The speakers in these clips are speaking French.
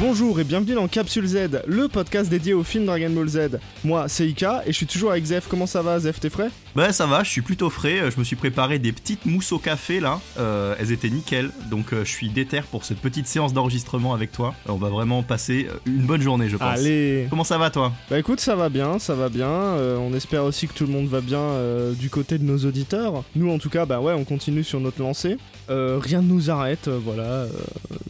Bonjour et bienvenue dans Capsule Z, le podcast dédié au film Dragon Ball Z. Moi, c'est Ika et je suis toujours avec Zef. Comment ça va, Zef T'es frais? Bah ça va, je suis plutôt frais. Je me suis préparé des petites mousses au café là. Euh, elles étaient nickel. Donc euh, je suis déter pour cette petite séance d'enregistrement avec toi. On va vraiment passer euh, une bonne journée, je pense. Allez Comment ça va toi? Bah écoute, ça va bien, ça va bien. Euh, on espère aussi que tout le monde va bien euh, du côté de nos auditeurs. Nous, en tout cas, bah ouais, on continue sur notre lancée. Euh, rien ne nous arrête, euh, voilà. euh,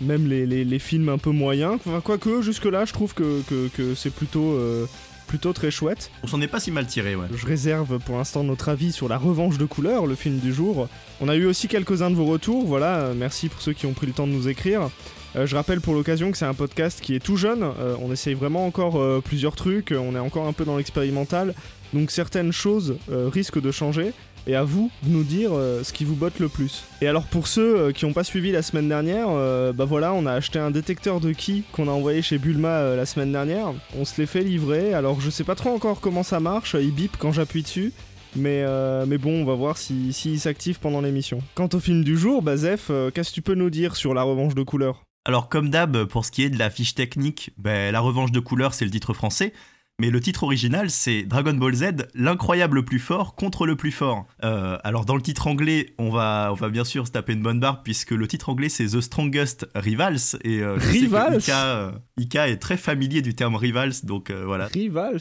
même les, les- les films un peu moyens. Enfin, quoique, jusque-là, je trouve que, que- que c'est plutôt, euh, plutôt très chouette. On s'en est pas si mal tiré, ouais. Je réserve pour l'instant notre avis sur La Revanche de couleur, le film du jour. On a eu aussi quelques-uns de vos retours, voilà, euh, merci pour ceux qui ont pris le temps de nous écrire. Euh, je rappelle pour l'occasion que c'est un podcast qui est tout jeune, euh, on essaye vraiment encore euh, plusieurs trucs, on est encore un peu dans l'expérimental, donc certaines choses risquent de changer, et à vous de nous dire euh, ce qui vous botte le plus. Et alors pour ceux euh, qui n'ont pas suivi la semaine dernière, euh, bah voilà, on a acheté un détecteur de ki qu'on a envoyé chez Bulma la semaine dernière. On se l'est fait livrer, alors je sais pas trop encore comment ça marche, il bip quand j'appuie dessus. Mais, mais bon, on va voir s'il si, s'il s'active pendant l'émission. Quant au film du jour, bah Zef, qu'est-ce que tu peux nous dire sur la revanche de couleur? Alors comme d'hab, pour ce qui est de la fiche technique, ben, la revanche de couleur c'est le titre français. Mais le titre original, c'est Dragon Ball Z, l'incroyable plus fort contre le plus fort. Euh, alors dans le titre anglais, on va, on va bien sûr se taper une bonne barre puisque le titre anglais c'est The Strongest Rivals et euh, Rivals Ika, euh, Ika est très familier du terme rivals, donc voilà. Rivals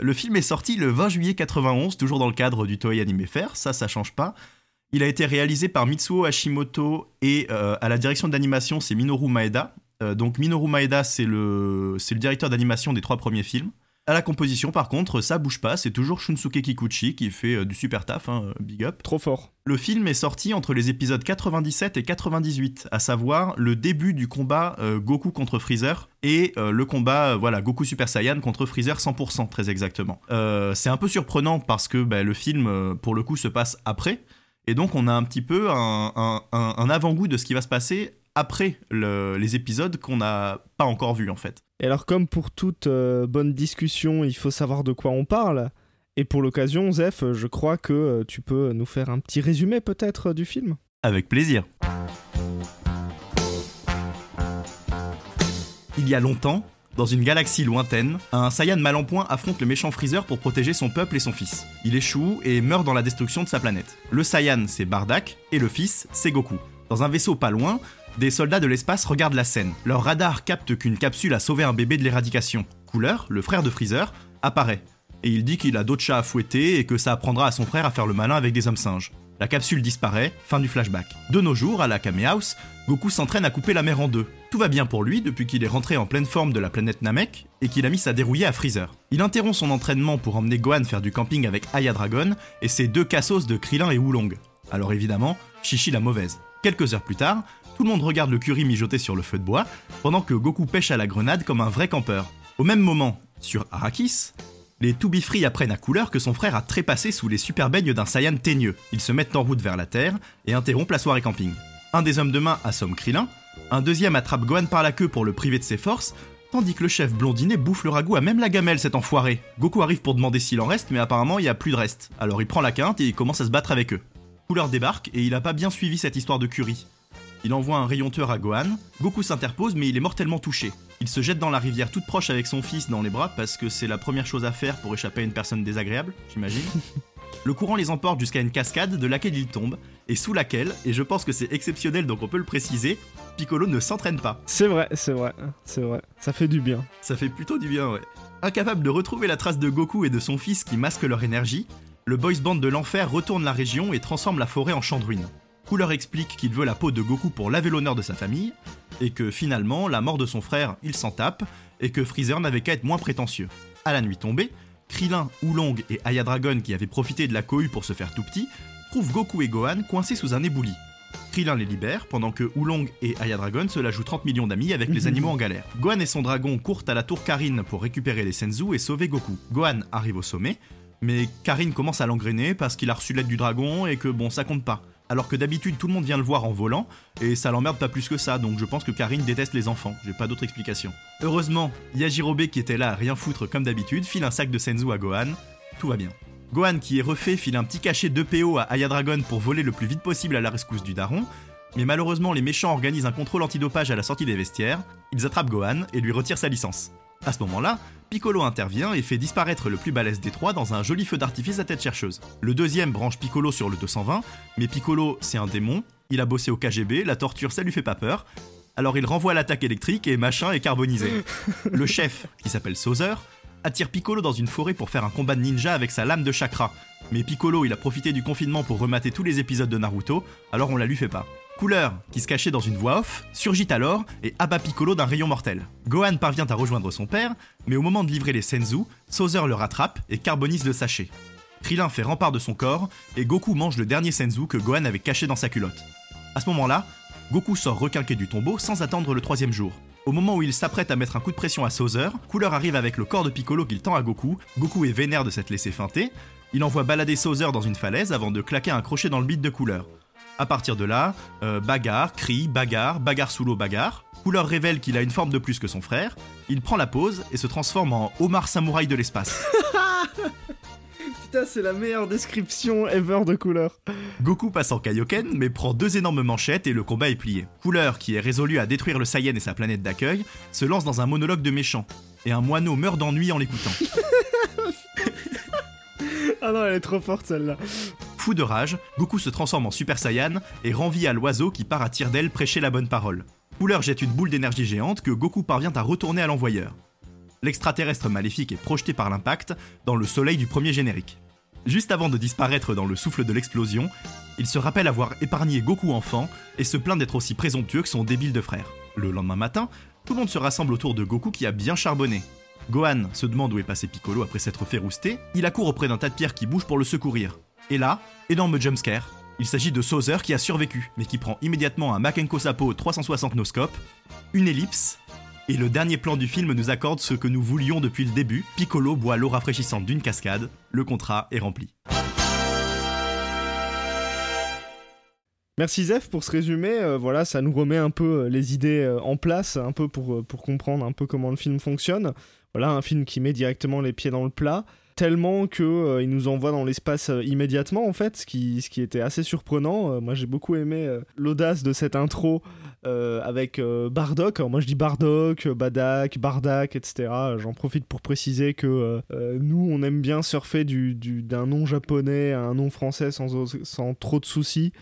le film est sorti le 20 juillet 91, toujours dans le cadre du Toei Anime Fair, ça, ça change pas. Il a été réalisé par Mitsuo Hashimoto et euh, à la direction d'animation, c'est Minoru Maeda. Euh, donc Minoru Maeda, c'est le, c'est le directeur d'animation des trois premiers films. À la composition, par contre, ça bouge pas, c'est toujours Shunsuke Kikuchi qui fait euh, du super taf, hein, big up. Trop fort. Le film est sorti entre les épisodes 97 et 98, à savoir le début du combat euh, Goku contre Freezer et euh, le combat euh, voilà Goku Super Saiyan contre Freezer 100% très exactement. Euh, c'est un peu surprenant parce que bah, le film euh, pour le coup se passe après et donc on a un petit peu un, un- un- un avant-goût de ce qui va se passer après le- les épisodes qu'on n'a pas encore vus en fait. Et alors, comme pour toute euh, bonne discussion, il faut savoir de quoi on parle. Et pour l'occasion, Zef, je crois que euh, tu peux nous faire un petit résumé peut-être du film? Avec plaisir. Il y a longtemps, dans une galaxie lointaine, un Saiyan mal en point affronte le méchant Freezer pour protéger son peuple et son fils. Il échoue et meurt dans la destruction de sa planète. Le Saiyan, c'est Bardak, et le fils, c'est Goku. Dans un vaisseau pas loin, des soldats de l'espace regardent la scène. Leur radar capte qu'une capsule a sauvé un bébé de l'éradication. Couleur, le frère de Freezer, apparaît. Et il dit qu'il a d'autres chats à fouetter et que ça apprendra à son frère à faire le malin avec des hommes singes. La capsule disparaît, fin du flashback. De nos jours, à la Kame House, Goku s'entraîne à couper la mer en deux. Tout va bien pour lui depuis qu'il est rentré en pleine forme de la planète Namek et qu'il a mis sa dérouillée à Freezer. Il interrompt son entraînement pour emmener Gohan faire du camping avec Aya Dragon et ses deux cassos de Krillin et Oolong. Alors évidemment, Chichi la mauvaise. Quelques heures plus tard, tout le monde regarde le curry mijoter sur le feu de bois pendant que Goku pêche à la grenade comme un vrai campeur. Au même moment, sur Arrakis, les To apprennent à couleur que son frère a trépassé sous les super baignes d'un Saiyan teigneux. Ils se mettent en route vers la Terre et interrompent la soirée camping. Un des hommes de main assomme Krillin, un deuxième attrape Gohan par la queue pour le priver de ses forces, tandis que le chef blondinet bouffe le ragoût à même la gamelle cet enfoiré. Goku arrive pour demander s'il en reste, mais apparemment il y a plus de reste. Alors il prend la quinte et il commence à se battre avec eux. Couleur débarque et il a pas bien suivi cette histoire de Curie. Il envoie un rayonteur à Gohan, Goku s'interpose mais il est mortellement touché. Il se jette dans la rivière toute proche avec son fils dans les bras parce que c'est la première chose à faire pour échapper à une personne désagréable, j'imagine. Le courant les emporte jusqu'à une cascade de laquelle ils tombent, et sous laquelle, et je pense que c'est exceptionnel donc on peut le préciser, Piccolo ne s'entraîne pas. C'est vrai, c'est vrai, c'est vrai. Ça fait du bien. Ça fait plutôt du bien, ouais. Incapable de retrouver la trace de Goku et de son fils qui masquent leur énergie, le boys band de l'enfer retourne la région et transforme la forêt en champ de ruines. Cooler explique qu'il veut la peau de Goku pour laver l'honneur de sa famille, et que finalement, la mort de son frère, il s'en tape, et que Freezer n'avait qu'à être moins prétentieux. À la nuit tombée, Krillin, Oolong et Aya Dragon qui avaient profité de la cohue pour se faire tout petit, trouvent Goku et Gohan coincés sous un éboulis. Krillin les libère, pendant que Oolong et Aya Dragon se la jouent 30 millions d'amis avec les animaux en galère. Gohan et son dragon courent à la tour Karine pour récupérer les Senzu et sauver Goku. Gohan arrive au sommet, mais Karine commence à l'engrainer parce qu'il a reçu l'aide du dragon et que bon, ça compte pas. Alors que d'habitude tout le monde vient le voir en volant, et ça l'emmerde pas plus que ça, donc je pense que Karine déteste les enfants, j'ai pas d'autre explication. Heureusement, Yajirobe qui était là à rien foutre comme d'habitude, file un sac de Senzu à Gohan, tout va bien. Gohan qui est refait file un petit cachet de PO à Aya Dragon pour voler le plus vite possible à la rescousse du daron, Mais malheureusement, les méchants organisent un contrôle antidopage à la sortie des vestiaires, ils attrapent Gohan et lui retirent sa licence. À ce moment-là, Piccolo intervient et fait disparaître le plus balèze des trois dans un joli feu d'artifice à tête chercheuse. Le deuxième branche Piccolo sur le 220, mais Piccolo c'est un démon, il a bossé au KGB, la torture ça lui fait pas peur, alors il renvoie l'attaque électrique et machin est carbonisé. Le chef, qui s'appelle Sauzer, attire Piccolo dans une forêt pour faire un combat de ninja avec sa lame de chakra. Mais Piccolo, il a profité du confinement pour remater tous les épisodes de Naruto, alors on la lui fait pas. Couleur, qui se cachait dans une voix off, surgit alors et abat Piccolo d'un rayon mortel. Gohan parvient à rejoindre son père, mais au moment de livrer les Senzu, Sauzer le rattrape et carbonise le sachet. Krillin fait rempart de son corps et Goku mange le dernier Senzu que Gohan avait caché dans sa culotte. À ce moment-là, Goku sort requinqué du tombeau sans attendre le troisième jour. Au moment où il s'apprête à mettre un coup de pression à Sauzer, Cooler arrive avec le corps de Piccolo qu'il tend à Goku. Goku est vénère de s'être laissé feinter. Il envoie balader Sauzer dans une falaise avant de claquer un crochet dans le bide de Cooler. À partir de là, euh, bagarre, cri, bagarre, bagarre sous l'eau, bagarre. Cooler révèle qu'il a une forme de plus que son frère. Il prend la pause et se transforme en Omar Samouraï de l'espace. Putain, c'est la meilleure description ever de couleur. Goku passe en Kaioken, mais prend deux énormes manchettes et le combat est plié. Couleur, qui est résolu à détruire le Saiyan et sa planète d'accueil, se lance dans un monologue de méchant. Et un moineau meurt d'ennui en l'écoutant. ah non, elle est trop forte celle-là. Fou de rage, Goku se transforme en Super Saiyan et rend vie à l'oiseau qui part à tire d'aile prêcher la bonne parole. Couleur jette une boule d'énergie géante que Goku parvient à retourner à l'envoyeur l'extraterrestre maléfique est projeté par l'impact dans le soleil du premier générique. Juste avant de disparaître dans le souffle de l'explosion, il se rappelle avoir épargné Goku enfant et se plaint d'être aussi présomptueux que son débile de frère. Le lendemain matin, tout le monde se rassemble autour de Goku qui a bien charbonné. Gohan se demande où est passé Piccolo après s'être fait rouster, il accourt auprès d'un tas de pierres qui bouge pour le secourir. Et là, énorme jumpscare, il s'agit de Sauzer qui a survécu, mais qui prend immédiatement un Makenko Sapo 360 noscope, une ellipse et le dernier plan du film nous accorde ce que nous voulions depuis le début. Piccolo boit l'eau rafraîchissante d'une cascade. Le contrat est rempli. Merci Zef pour ce résumé. Euh, voilà, ça nous remet un peu euh, les idées euh, en place, un peu pour, pour comprendre un peu comment le film fonctionne. Voilà, un film qui met directement les pieds dans le plat tellement que euh, nous envoie dans l'espace euh, immédiatement en fait, ce qui, ce qui était assez surprenant. Euh, moi j'ai beaucoup aimé l'audace de cette intro avec Bardock. moi je dis Bardock, Badak, Bardak, etc. J'en profite pour préciser que nous on aime bien surfer du, d'un nom japonais à un nom français sans, sans trop de soucis.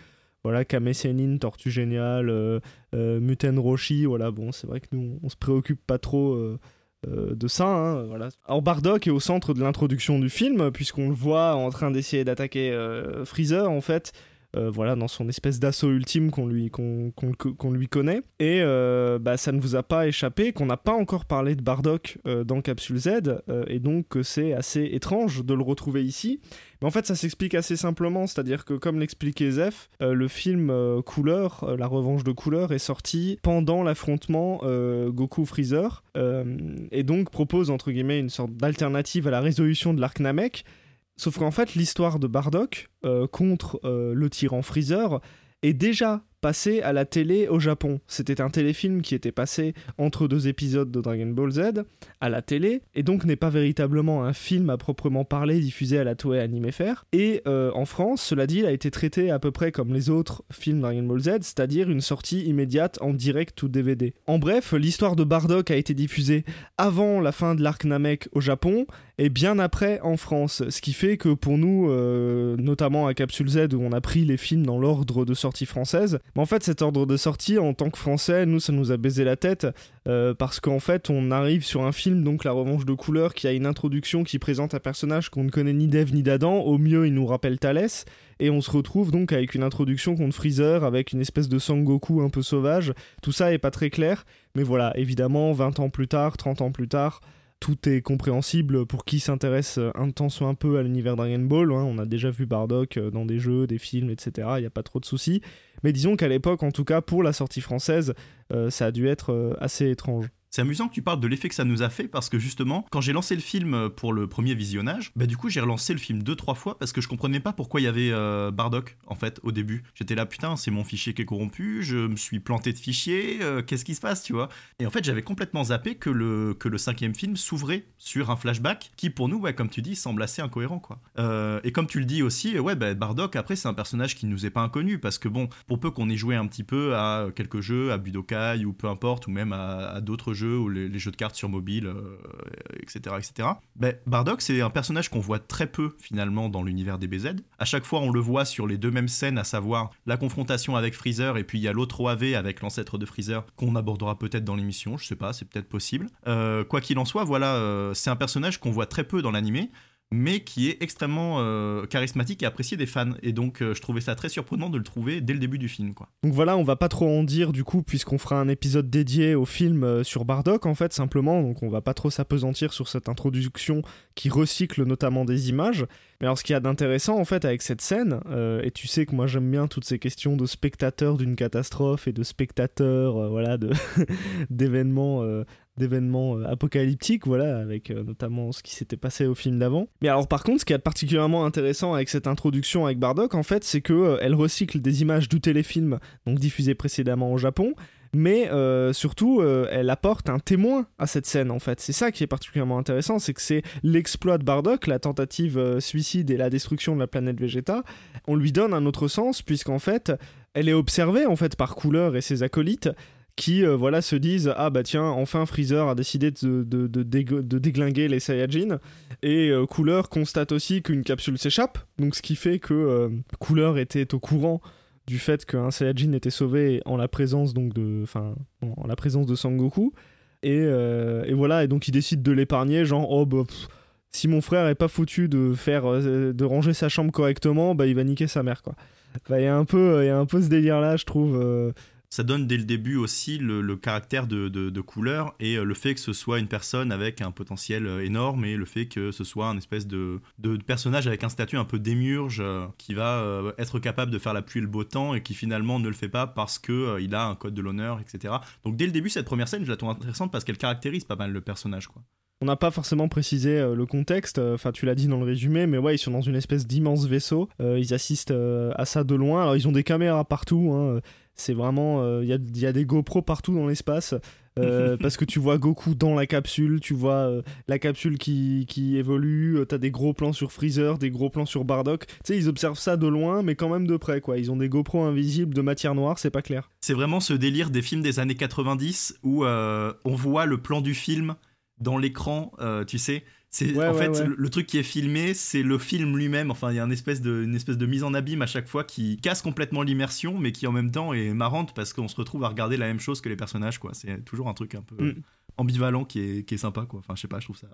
Voilà, Kame Tortue Géniale, Muten Roshi, voilà, bon, c'est vrai que nous, on se préoccupe pas trop euh, de ça. Hein. Alors Bardock est au centre de l'introduction du film, puisqu'on le voit en train d'essayer d'attaquer euh, Freezer, en fait. Euh, voilà, dans son espèce d'assaut ultime qu'on lui, lui connaît. Et bah, ça ne vous a pas échappé qu'on n'a pas encore parlé de Bardock dans Capsule Z, et donc que c'est assez étrange de le retrouver ici. Mais en fait, ça s'explique assez simplement, c'est-à-dire que comme l'expliquait Zef, euh, le film euh, Couleur, euh, La Revanche de Couleur, est sorti pendant l'affrontement Goku-Freezer, et donc propose entre guillemets une sorte d'alternative à la résolution de l'arc Namek. Sauf qu'en fait, l'histoire de Bardock contre le tyran Freezer est déjà passé à la télé au Japon. C'était un téléfilm qui était passé entre deux épisodes de Dragon Ball Z à la télé, et donc n'est pas véritablement un film à proprement parler diffusé à la Toei Anime Fair. Et euh, en France, cela dit, il a été traité à peu près comme les autres films Dragon Ball Z, c'est-à-dire une sortie immédiate en direct ou DVD. En bref, l'histoire de Bardock a été diffusée avant la fin de l'arc Namek au Japon, et bien après en France. Ce qui fait que pour nous, euh, notamment à Capsule Z où on a pris les films dans l'ordre de sortie française, mais en fait cet ordre de sortie en tant que français, nous ça nous a baisé la tête euh, parce qu'en fait on arrive sur un film donc La Revanche de couleur qui a une introduction qui présente un personnage qu'on ne connaît ni d'Eve ni d'Adam, au mieux il nous rappelle Thalès. Et on se retrouve donc avec une introduction contre Freezer, avec une espèce de Sangoku un peu sauvage. Tout ça est pas très clair, mais voilà, évidemment, 20 ans plus tard, 30 ans plus tard, tout est compréhensible pour qui s'intéresse un temps soit un peu à l'univers Dragon Ball. Hein. On a déjà vu Bardock euh, dans des jeux, des films, etc. Il n'y a pas trop de soucis. Mais disons qu'à l'époque, en tout cas pour la sortie française, euh, ça a dû être euh, assez étrange. C'est amusant que tu parles de l'effet que ça nous a fait parce que justement, quand j'ai lancé le film pour le premier visionnage, bah du coup j'ai relancé le film deux trois fois parce que je comprenais pas pourquoi il y avait euh, Bardock en fait au début. J'étais là putain c'est mon fichier qui est corrompu, je me suis planté de fichier, euh, qu'est-ce qui se passe tu vois? Et en fait j'avais complètement zappé que le que le cinquième film s'ouvrait sur un flashback qui pour nous ouais comme tu dis semble assez incohérent quoi. Euh, et comme tu le dis aussi ouais bah, Bardock après c'est un personnage qui nous est pas inconnu parce que bon pour peu qu'on ait joué un petit peu à quelques jeux à Budokai ou peu importe ou même à, d'autres jeux ou les, jeux de cartes sur mobile etc etc. Ben, Bardock c'est un personnage qu'on voit très peu finalement dans l'univers des BZ. À chaque fois, on le voit sur les deux mêmes scènes, à savoir la confrontation avec Freezer et puis il y a l'autre OAV avec l'ancêtre de Freezer qu'on abordera peut-être dans l'émission, je sais pas, c'est peut-être possible. Euh, quoi qu'il en soit, voilà, euh, c'est un personnage qu'on voit très peu dans l'animé mais qui est extrêmement euh, charismatique et apprécié des fans. Et donc, euh, je trouvais ça très surprenant de le trouver dès le début du film. Donc voilà, on va pas trop en dire du coup, puisqu'on fera un épisode dédié au film euh, sur Bardock, en fait, simplement. Donc on va pas trop s'apesantir sur cette introduction qui recycle notamment des images. Mais alors, ce qu'il y a d'intéressant, en fait, avec cette scène, et tu sais que moi j'aime bien toutes ces questions de spectateurs d'une catastrophe et de spectateurs, voilà, d'événements d'événements euh, apocalyptiques, voilà, avec euh, notamment ce qui s'était passé au film d'avant. Mais alors par contre, ce qui est particulièrement intéressant avec cette introduction avec Bardock, en fait, c'est que euh, elle recycle des images du téléfilm, donc diffusé précédemment au Japon, mais surtout elle apporte un témoin à cette scène en fait. C'est ça qui est particulièrement intéressant, c'est que c'est l'exploit de Bardock, la tentative suicide et la destruction de la planète Vegeta. On lui donne un autre sens puisqu'en fait elle est observée en fait par Couleur et ses acolytes qui euh, voilà se disent ah bah tiens enfin Freezer a décidé de, de, déglinguer les Saiyajin et euh, Couleur constate aussi qu'une capsule s'échappe. Donc ce qui fait que euh, Couleur était au courant du fait qu'un Saiyajin était sauvé en la présence donc de enfin en la présence de Sangoku. Et, et, voilà et donc il décide de l'épargner genre oh bah si mon frère est pas foutu de faire de ranger sa chambre correctement bah il va niquer sa mère quoi. Il y a un peu il y a un peu ce délire là je trouve ça donne dès le début aussi le, caractère de, couleur et euh, le fait que ce soit une personne avec un potentiel euh, énorme et le fait que ce soit un espèce de, personnage avec un statut un peu démiurge euh, qui va être capable de faire la pluie et le beau temps et qui finalement ne le fait pas parce que il a un code de l'honneur, etc. Donc dès le début, cette première scène, je la trouve intéressante parce qu'elle caractérise pas mal le personnage, quoi. On n'a pas forcément précisé le contexte, enfin tu l'as dit dans le résumé, mais ouais, ils sont dans une espèce d'immense vaisseau, ils assistent à ça de loin, alors ils ont des caméras partout, hein, c'est vraiment. Il euh, y, a, des GoPro partout dans l'espace. Euh, parce que tu vois Goku dans la capsule, tu vois euh, la capsule qui, qui évolue, t'as des gros plans sur Freezer, des gros plans sur Bardock. Tu sais, ils observent ça de loin, mais quand même de près, quoi. Ils ont des GoPro invisibles de matière noire, c'est pas clair. C'est vraiment ce délire des films des années 90 où on voit le plan du film dans l'écran, tu sais. C'est en fait Le, truc qui est filmé, c'est le film lui-même. Enfin, il y a une espèce de une espèce de mise en abîme à chaque fois qui casse complètement l'immersion, mais qui en même temps est marrante parce qu'on se retrouve à regarder la même chose que les personnages. quoi. C'est toujours un truc un peu mm. ambivalent qui est, qui est sympa. quoi. Enfin, je sais pas, je trouve ça.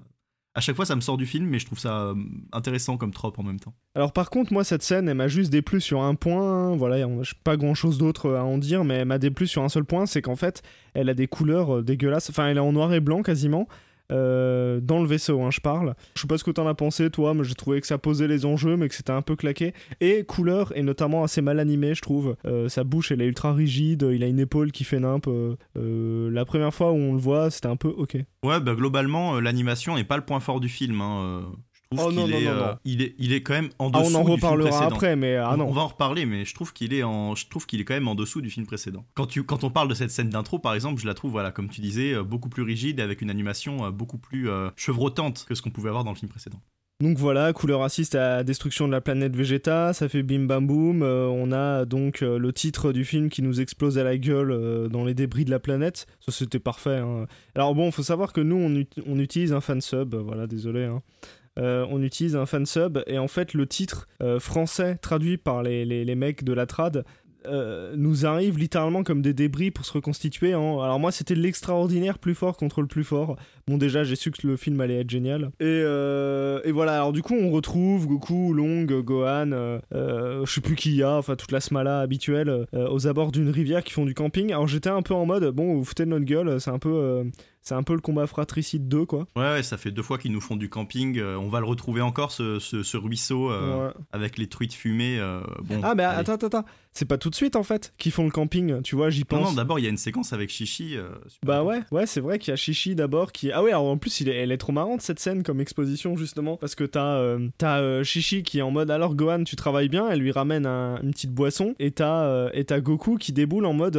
À chaque fois, ça me sort du film, mais je trouve ça euh, intéressant comme trope en même temps. Alors par contre, moi, cette scène, elle m'a juste déplu sur un point. Voilà, pas grand-chose d'autre à en dire, mais elle m'a déplu sur un seul point, c'est qu'en fait, elle a des couleurs euh, dégueulasses. Enfin, elle est en noir et blanc quasiment. Euh, dans le vaisseau, hein, je parle. Je sais pas ce que t'en as pensé, toi, mais j'ai trouvé que ça posait les enjeux, mais que c'était un peu claqué. Et couleur est notamment assez mal animé, je trouve. Euh, sa bouche, elle est ultra rigide, il a une épaule qui fait nimpe. Euh, la première fois où on le voit, c'était un peu ok. Ouais, bah globalement, l'animation n'est pas le point fort du film. Hein, oh non, non, non, non, il est, il est quand même en dessous. Ah, on en reparlera après, mais ah, non. On, va en reparler, mais je trouve qu'il est en, je trouve qu'il est quand même en dessous du film précédent. Quand tu, quand on parle de cette scène d'intro, par exemple, je la trouve, voilà, comme tu disais, euh, beaucoup plus rigide avec une animation euh, beaucoup plus euh, chevrotante que ce qu'on pouvait avoir dans le film précédent. Donc voilà, couleur assiste à la destruction de la planète Vegeta, ça fait bim bam boum. on a donc le titre du film qui nous explose à la gueule dans les débris de la planète. Ça c'était parfait. Hein. Alors bon, faut savoir que nous on, on utilise un fansub, voilà, désolé. Hein. Euh, on utilise un fansub et en fait le titre euh, français traduit par les, les, mecs de la trad euh, nous arrive littéralement comme des débris pour se reconstituer. Alors moi c'était l'extraordinaire plus fort contre le plus fort. Bon déjà j'ai su que le film allait être génial. Et, et voilà, alors du coup on retrouve Goku, Long, Gohan, je sais plus qui y a, enfin toute la smala habituelle, aux abords d'une rivière qui font du camping. Alors j'étais un peu en mode, bon vous foutez de notre gueule, c'est un peu c'est un peu le combat fratricide 2, quoi. Ouais, ça fait deux fois qu'ils nous font du camping. euh, on va le retrouver encore, ce, ce- ce ruisseau euh, Ouais. avec les truites fumées. euh, bon, Ah, mais allez. attends, attends, attends. C'est pas tout de suite, en fait, qu'ils font le camping, tu vois, j'y Non, pense. non, d'abord, il y a une séquence avec Chichi. euh, Bah ouais, ouais, c'est vrai qu'il y a Chichi d'abord qui. Ah ouais, alors en plus, il est- elle est trop marrante cette scène comme exposition justement parce que t'as Chichi qui est en mode alors Gohan, tu travailles bien, elle lui ramène un- une petite boisson et t'as Goku qui déboule en mode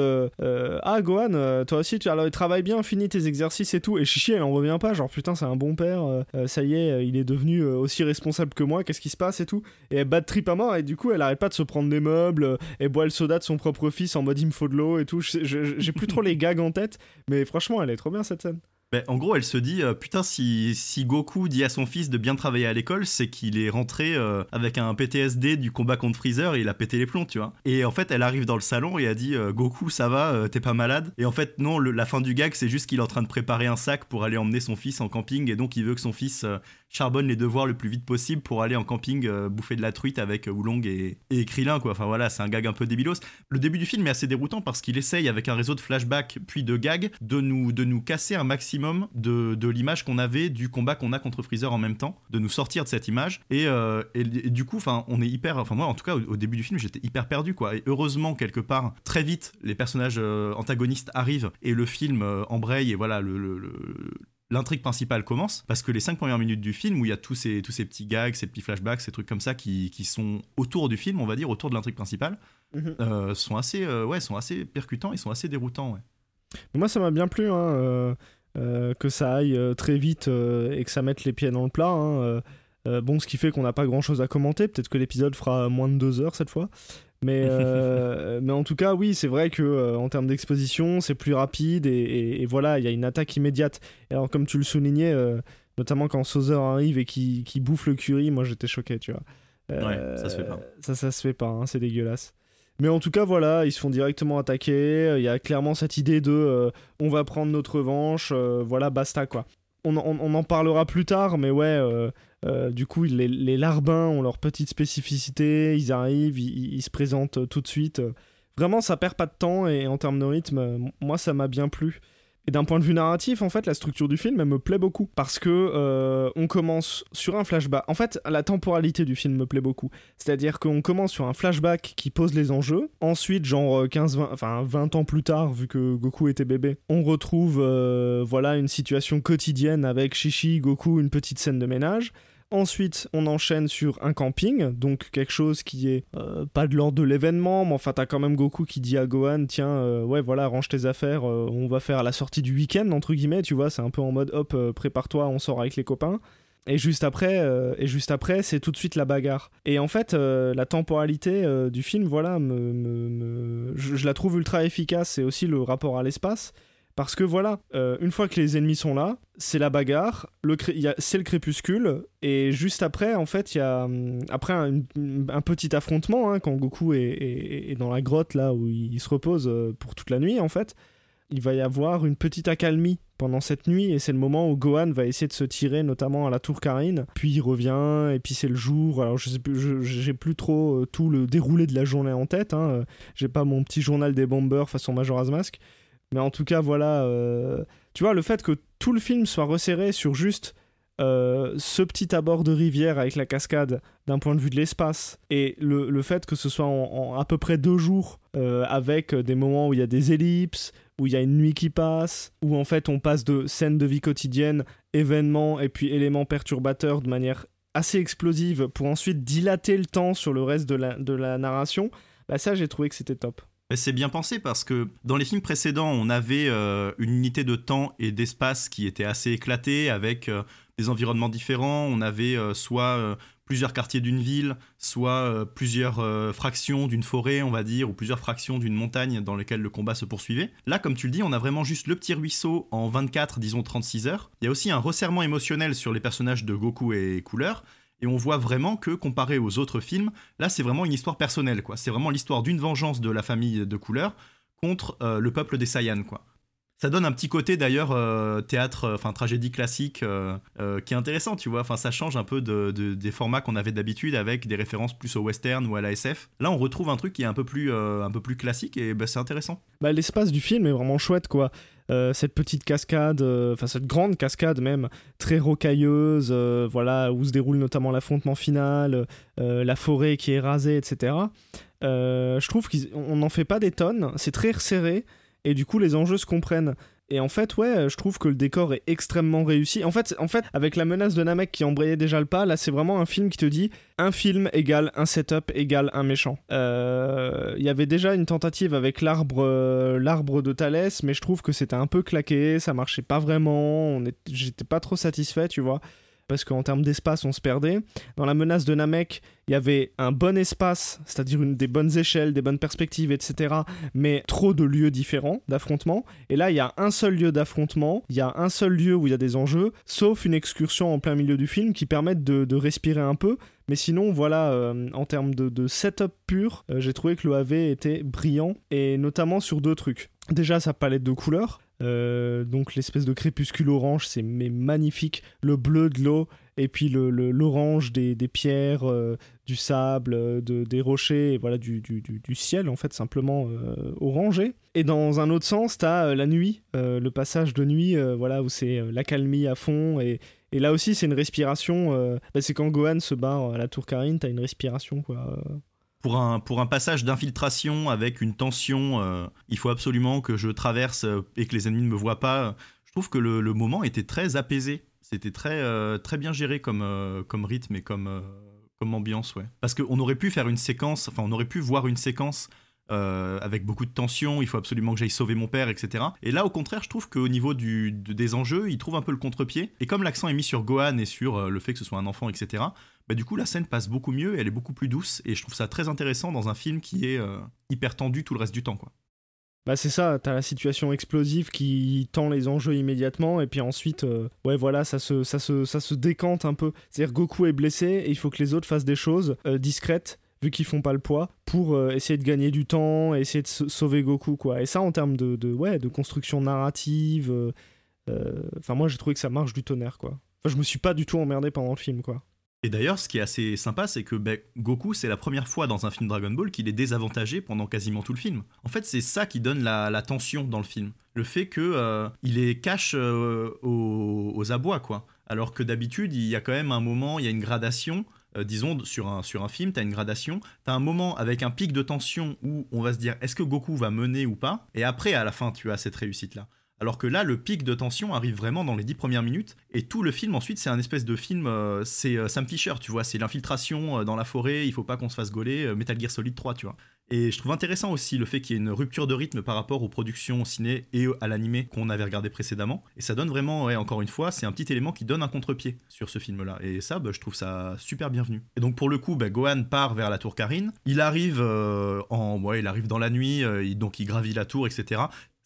ah Gohan, toi aussi tu alors travaille bien, finis tes exercices et tout. Et Chichi elle en revient pas genre putain c'est un bon père, euh, euh, ça y est, il est devenu euh, aussi responsable que moi, qu'est-ce qui se passe et tout. Et elle bat de trip à mort et du coup elle arrête pas de se prendre des meubles, elle boit le soda de son propre fils en mode il me faut de l'eau et tout, j'ai plus trop les gags en tête mais franchement, elle est trop bien cette scène. Ben, en gros, elle se dit euh, putain, si, Goku dit à son fils de bien travailler à l'école, c'est qu'il est rentré euh, avec un PTSD du combat contre Freezer et il a pété les plombs, tu vois. Et en fait, elle arrive dans le salon et elle dit euh, Goku, ça va, t'es pas malade? Et en fait, non, la fin du gag, c'est juste qu'il est en train de préparer un sac pour aller emmener son fils en camping et donc il veut que son fils charbonne les devoirs le plus vite possible pour aller en camping euh, bouffer de la truite avec euh, Oolong et, et Krillin, quoi. Enfin voilà, c'est un gag un peu débilos. Le début du film est assez déroutant parce qu'il essaye, avec un réseau de flashbacks puis de gags, de nous, de nous casser un maximum de, de l'image qu'on avait du combat qu'on a contre Freezer en même temps, de nous sortir de cette image. Et, euh, et- du coup, enfin, on est hyper. Enfin, moi, en tout cas, au, début du film, j'étais hyper perdu, quoi. Et heureusement, quelque part, très vite, les personnages antagonistes arrivent et le film embraye et voilà, le, l'intrigue principale commence parce que les cinq premières minutes du film où il y a tous ces, tous ces petits gags, ces petits flashbacks, ces trucs comme ça qui, qui sont autour du film, on va dire, autour de l'intrigue principale, euh, sont assez, euh, ouais, sont assez percutants, ils sont assez déroutants, ouais. Moi, ça m'a bien plu hein, euh, que ça aille très vite et que ça mette les pieds dans le plat. hein, bon, ce qui fait qu'on n'a pas grand chose à commenter. Peut-être que l'épisode fera moins de deux heures cette fois. Mais, euh, mais en tout cas, oui, c'est vrai que euh, en termes d'exposition, c'est plus rapide et, et- et voilà, il y a une attaque immédiate. Et alors, comme tu le soulignais, euh, notamment quand Sauzer arrive et qui qui bouffe le curry, moi j'étais choqué, tu vois. Ouais, ça se fait pas. Ça, ça se fait pas, hein, c'est dégueulasse. Mais en tout cas, voilà, ils se font directement attaquer. Il y a clairement cette idée de on va prendre notre revanche, voilà, basta quoi. On, en- parlera plus tard, mais ouais, euh, euh, du coup, les, larbins ont leur petite spécificité, ils arrivent, ils, ils se présentent tout de suite. Vraiment, ça perd pas de temps et en termes de rythme, moi, ça m'a bien plu. Et d'un point de vue narratif, en fait, la structure du film, elle me plaît beaucoup. Parce que euh, on commence sur un flashback. En fait, la temporalité du film me plaît beaucoup. C'est-à-dire qu'on commence sur un flashback qui pose les enjeux. Ensuite, genre euh, 15, 20, enfin 20 ans plus tard, vu que Goku était bébé, on retrouve euh, voilà une situation quotidienne avec Shishi, Goku, une petite scène de ménage. Ensuite, on enchaîne sur un camping, donc quelque chose qui est euh, pas de l'ordre de l'événement, mais enfin, t'as quand même Goku qui dit à Gohan Tiens, euh, ouais, voilà, range tes affaires, euh, on va faire la sortie du week-end, entre guillemets, tu vois, c'est un peu en mode Hop, prépare-toi, on sort avec les copains. Et juste après, après, c'est tout de suite la bagarre. Et en fait, la temporalité du film, voilà, me- je, je la trouve ultra efficace. C'est aussi le rapport à l'espace. Parce que voilà, euh, une fois que les ennemis sont là, c'est la bagarre, le c'est le crépuscule, et juste après, en fait, il y a hum, après un, petit affrontement, hein, quand Goku est, dans la grotte, là, où il, se repose euh, pour toute la nuit, en fait, il va y avoir une petite accalmie pendant cette nuit, et c'est le moment où Gohan va essayer de se tirer, notamment à la tour Karine, puis il revient, et puis c'est le jour, alors je sais plus, j'ai plus trop euh, tout le déroulé de la journée en tête, hein, j'ai pas mon petit journal des bombers façon Majora's Mask, mais en tout cas, voilà. euh, tu vois, le fait que tout le film soit resserré sur juste euh, ce petit abord de rivière avec la cascade d'un point de vue de l'espace et le, le fait que ce soit en, à peu près deux jours euh, avec des moments où il y a des ellipses, où il y a une nuit qui passe, où en fait on passe de scènes de vie quotidienne, événements et puis éléments perturbateurs de manière assez explosive pour ensuite dilater le temps sur le reste de la, de la narration, bah ça j'ai trouvé que c'était top. C'est bien pensé parce que dans les films précédents, on avait euh, une unité de temps et d'espace qui était assez éclatée avec euh, des environnements différents. On avait euh, soit plusieurs quartiers d'une ville, soit plusieurs fractions d'une forêt, on va dire, ou plusieurs fractions d'une montagne dans lesquelles le combat se poursuivait. Là, comme tu le dis, on a vraiment juste le petit ruisseau en 24, disons 36 heures. Il y a aussi un resserrement émotionnel sur les personnages de Goku et Cooler. Et on voit vraiment que, comparé aux autres films, là, c'est vraiment une histoire personnelle. C'est vraiment l'histoire d'une vengeance de la famille de couleur contre euh, le peuple des Saiyans. Ça donne un petit côté d'ailleurs euh, théâtre, euh, enfin tragédie classique euh, qui est intéressant, tu vois. Enfin, ça change un peu de, des formats qu'on avait d'habitude avec des références plus au western ou à la SF. Là, on retrouve un truc qui est un peu plus, un peu plus classique et bah, c'est intéressant. Bah, l'espace du film est vraiment chouette, quoi. cette petite cascade, enfin cette grande cascade même, très rocailleuse, voilà, où se déroule notamment l'affrontement final, la forêt qui est rasée, etc. je trouve qu'on n'en fait pas des tonnes, c'est très resserré et du coup les enjeux se comprennent. Et en fait, ouais, je trouve que le décor est extrêmement réussi. En fait, en fait avec la menace de Namek qui embrayait déjà le pas, là, c'est vraiment un film qui te dit un film égale un setup égale un méchant. Euh, il y avait déjà une tentative avec l'arbre, euh, l'arbre de Thalès, mais je trouve que c'était un peu claqué, ça marchait pas vraiment. J'étais pas trop satisfait, tu vois parce qu'en termes d'espace, on se perdait. Dans la menace de Namek, il y avait un bon espace, c'est-à-dire des bonnes échelles, des bonnes perspectives, etc., mais trop de lieux différents d'affrontement. Et là, il y a un seul lieu d'affrontement, il y a un seul lieu où il y a des enjeux, sauf une excursion en plein milieu du film qui permettent de, respirer un peu. Mais sinon, voilà, euh, en termes de, setup pur, euh, j'ai trouvé que le AV était brillant, et notamment sur deux trucs. Déjà, sa palette de couleurs. Euh, donc l'espèce de crépuscule orange, c'est magnifique. Le bleu de l'eau et puis l'orange le, des, pierres, euh, du sable, euh, de, des rochers, voilà du, ciel en fait simplement orangé. Et dans un autre sens, t'as la nuit, le passage de nuit, voilà où c'est l'accalmie à fond et, et là aussi c'est une respiration. Bah, c'est quand Gohan se barre à la tour Karine, t'as une respiration quoi pour un, passage d'infiltration avec une tension, euh, il faut absolument que je traverse euh, et que les ennemis ne me voient pas. Je trouve que le, moment était très apaisé. C'était très, euh, très bien géré comme, rythme et comme, ambiance, ouais. Parce qu'on aurait pu faire une séquence, enfin, on aurait pu voir une séquence avec beaucoup de tension, il faut absolument que j'aille sauver mon père, etc. Et là, au contraire, je trouve qu'au niveau des enjeux, il trouve un peu le contre-pied. Et comme l'accent est mis sur Gohan et sur le fait que ce soit un enfant, etc., bah, du coup la scène passe beaucoup mieux, elle est beaucoup plus douce, et je trouve ça très intéressant dans un film qui est euh, hyper tendu tout le reste du temps. quoi. Bah c'est ça, t'as la situation explosive qui tend les enjeux immédiatement et puis ensuite, euh, ouais voilà, ça se, ça, se, ça se décante un peu. C'est-à-dire Goku est blessé et il faut que les autres fassent des choses euh, discrètes vu qu'ils font pas le poids pour essayer de gagner du temps, essayer de sauver Goku quoi. Et ça en termes de, ouais de construction narrative, enfin moi j'ai trouvé que ça marche du tonnerre quoi. Enfin je me suis pas du tout emmerdé pendant le film quoi. Et d'ailleurs, ce qui est assez sympa, c'est que ben, Goku, c'est la première fois dans un film Dragon Ball qu'il est désavantagé pendant quasiment tout le film. En fait, c'est ça qui donne la, tension dans le film. Le fait qu'il euh, est cache euh, aux, abois, quoi. Alors que d'habitude, il y a quand même un moment, il y a une gradation. Euh, disons, sur un, sur un film, tu as une gradation. Tu as un moment avec un pic de tension où on va se dire est-ce que Goku va mener ou pas? Et après, à la fin, tu as cette réussite-là. Alors que là, le pic de tension arrive vraiment dans les dix premières minutes, et tout le film ensuite, c'est un espèce de film, euh, c'est euh, Sam Fisher, tu vois, c'est l'infiltration euh, dans la forêt, il faut pas qu'on se fasse gauler, Metal Gear Solid 3, tu vois. Et je trouve intéressant aussi le fait qu'il y ait une rupture de rythme par rapport aux productions ciné et à l'animé qu'on avait regardé précédemment. Et ça donne vraiment, encore une fois, c'est un petit élément qui donne un contre-pied sur ce film-là. Et ça, bah, je trouve ça super bienvenu. Et donc pour le coup, bah, Gohan part vers la tour Karine. Il arrive en, ouais, il arrive dans la nuit, donc il gravit la tour, etc.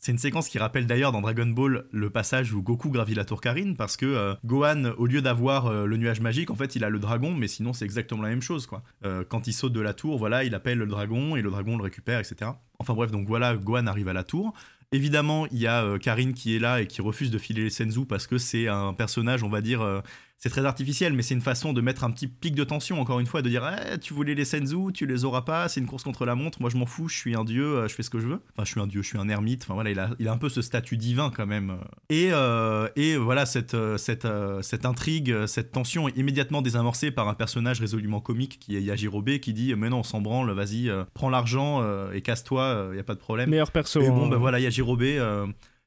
C'est une séquence qui rappelle d'ailleurs dans Dragon Ball le passage où Goku gravit la tour Karine parce que euh, Gohan, au lieu d'avoir euh, le nuage magique, en fait, il a le dragon, mais sinon c'est exactement la même chose, quoi. Euh, quand il saute de la tour, voilà, il appelle le dragon et le dragon le récupère, etc. Enfin bref, donc voilà, Gohan arrive à la tour. Évidemment, il y a Karine qui est là et qui refuse de filer les Senzu parce que c'est un personnage, on va dire, c'est très artificiel, mais c'est une façon de mettre un petit pic de tension, encore une fois, de dire eh, tu voulais les Senzu, tu les auras pas, c'est une course contre la montre, moi je m'en fous, je suis un dieu, euh, je fais ce que je veux. Enfin, je suis un dieu, je suis un ermite, enfin voilà, il a, il a un peu ce statut divin quand même. Et, euh, et voilà, cette, euh, cette, cette intrigue, cette tension est immédiatement désamorcée par un personnage résolument comique qui est Yajirobe qui dit mais non, on s'en branle, vas-y, prends l'argent et casse-toi, il y a pas de problème. Meilleur perso. Et bon, ben voilà, Yajirobe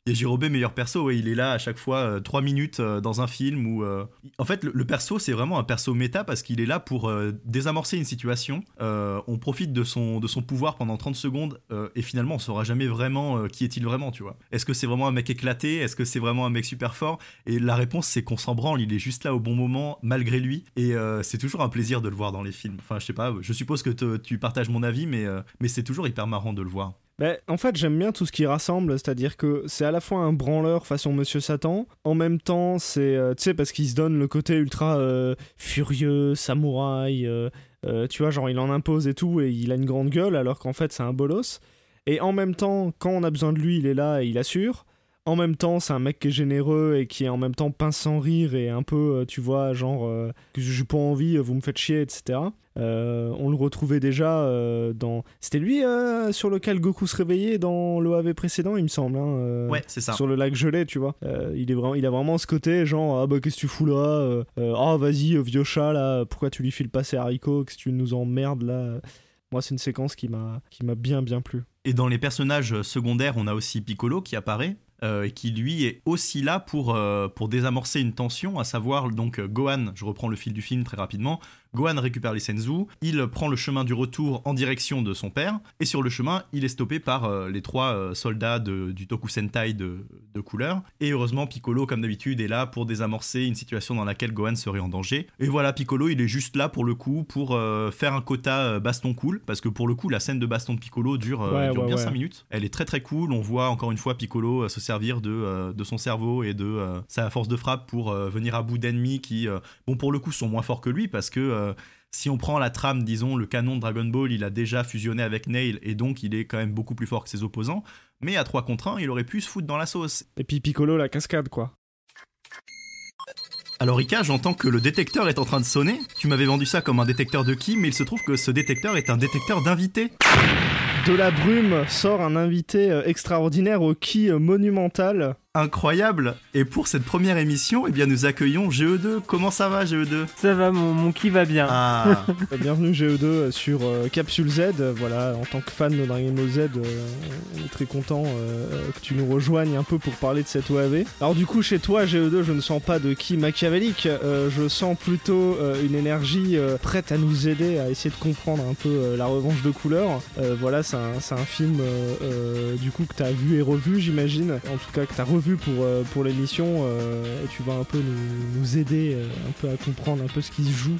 et meilleur perso, il est là à chaque fois 3 euh, minutes euh, dans un film où. Euh, en fait, le, perso, c'est vraiment un perso méta parce qu'il est là pour désamorcer une situation. on profite de son, de son pouvoir pendant 30 secondes et finalement, on saura jamais vraiment qui est-il vraiment, tu vois. Est-ce que c'est vraiment un mec éclaté? Est-ce que c'est vraiment un mec super fort? Et la réponse, c'est qu'on s'en branle, il est juste là au bon moment, malgré lui. Et c'est toujours un plaisir de le voir dans les films. Enfin, je sais pas, je suppose que tu partages mon avis, mais, mais c'est toujours hyper marrant de le voir. Ben, en fait, j'aime bien tout ce qui rassemble, c'est-à-dire que c'est à la fois un branleur façon Monsieur Satan, en même temps, c'est, euh, parce qu'il se donne le côté ultra euh, furieux, samouraï, euh, tu vois, genre il en impose et tout, et il a une grande gueule, alors qu'en fait, c'est un bolos. Et en même temps, quand on a besoin de lui, il est là et il assure. En même temps, c'est un mec qui est généreux et qui est en même temps pince sans rire et un peu, tu vois, genre, que j'ai pas envie, vous me faites chier, etc. on le retrouvait déjà dans. C'était lui sur lequel Goku se réveillait dans l'OAV précédent, il me semble. Hein, ouais, c'est ça. Sur le lac gelé, tu vois. il, est vraiment, il a vraiment ce côté, genre, ah bah qu'est-ce que tu fous là Ah vas-y, vieux chat là, pourquoi tu lui files passer haricots, que tu nous emmerdes là moi, c'est une séquence qui m'a bien bien plu. Et dans les personnages secondaires, on a aussi Piccolo qui apparaît. Euh, qui lui est aussi là pour, euh, pour désamorcer une tension, à savoir donc Gohan, je reprends le fil du film très rapidement, Gohan récupère les Senzu, il prend le chemin du retour en direction de son père, et sur le chemin, il est stoppé par euh, les trois euh, soldats du Toku Sentai de, couleur. Et heureusement, Piccolo, comme d'habitude, est là pour désamorcer une situation dans laquelle Gohan serait en danger. Et voilà, Piccolo, il est juste là pour le coup, pour euh, faire un quota baston cool, parce que pour le coup, la scène de baston de Piccolo dure, bien 5 minutes. Elle est très très cool, on voit encore une fois Piccolo se servir de, de son cerveau et de sa force de frappe pour venir à bout d'ennemis qui, bon, pour le coup, sont moins forts que lui, parce que euh, si on prend la trame, disons, le canon de Dragon Ball, il a déjà fusionné avec Nail et donc il est quand même beaucoup plus fort que ses opposants. Mais à 3 contre 1, il aurait pu se foutre dans la sauce. Et puis Piccolo, la cascade, quoi. Alors Ika, j'entends que le détecteur est en train de sonner. Tu m'avais vendu ça comme un détecteur de qui, mais il se trouve que ce détecteur est un détecteur d'invités. De la brume sort un invité euh, extraordinaire au qui euh, monumental incroyable. Et pour cette première émission, eh bien, nous accueillons GE2. Comment ça va, GE2 Ça va, mon, mon qui va bien. Ah. Bienvenue, GE2, sur euh, Capsule Z. Voilà, en tant que fan de Dragon Ball Z, euh, on est très content euh, que tu nous rejoignes un peu pour parler de cette OAV. Alors, du coup, chez toi, GE2, je ne sens pas de qui machiavélique. je sens plutôt une énergie prête à nous aider à essayer de comprendre un peu la revanche de couleur. voilà, c'est un, un, film, du coup, que tu as vu et revu, j'imagine. En tout cas, que tu as revu pour, euh, pour l'émission euh, et tu vas un peu nous, aider euh, un peu à comprendre un peu ce qui se joue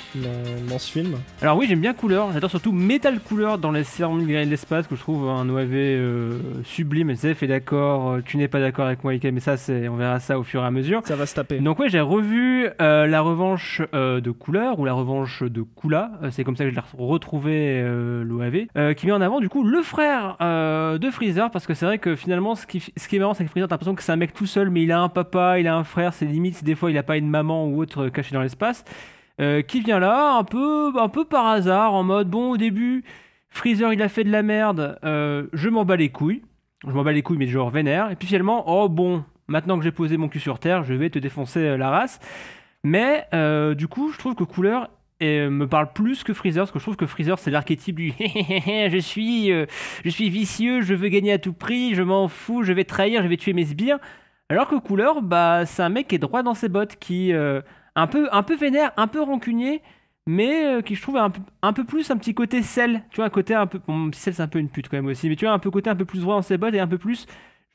dans, ce film. Alors oui, j'aime bien Couleur, j'adore surtout Metal Couleur dans les cérémonies de l'espace que je trouve un OAV sublime. ZF est d'accord, tu n'es pas d'accord avec moi, Ike, mais ça, c'est, on verra ça au fur et à mesure. Ça va se taper. Donc ouais, j'ai revu la revanche de Couleur ou la revanche de Kula, c'est comme ça que je l'ai retrouvé l'OAV, qui met en avant du coup le frère de Freezer parce que c'est vrai que finalement, ce qui, ce qui est marrant, c'est que Freezer, t'as l'impression que c'est un mec tout seul, mais il a un papa, il a un frère, c'est limite, des fois il n'a pas une maman ou autre euh, cachée dans l'espace, euh, qui vient là, un peu, par hasard, en mode, bon, au début, Freezer il a fait de la merde, euh, je m'en bats les couilles, je m'en bats les couilles, mais genre vénère, et puis finalement, oh bon, maintenant que j'ai posé mon cul sur Terre, je vais te défoncer la race. Mais du coup, je trouve que Couleur et me parle plus que Freezer parce que je trouve que Freezer c'est l'archétype du je suis je suis vicieux je veux gagner à tout prix je m'en fous je vais trahir je vais tuer mes sbires alors que Couleur, bah, c'est un mec qui est droit dans ses bottes, qui euh, un peu, un peu vénère, un peu rancunier, mais euh, qui je trouve un, un, peu plus un petit côté sel. Tu vois, un côté un peu. Bon, sel c'est un peu une pute quand même aussi, mais tu vois, un peu côté un peu plus droit dans ses bottes et un peu plus.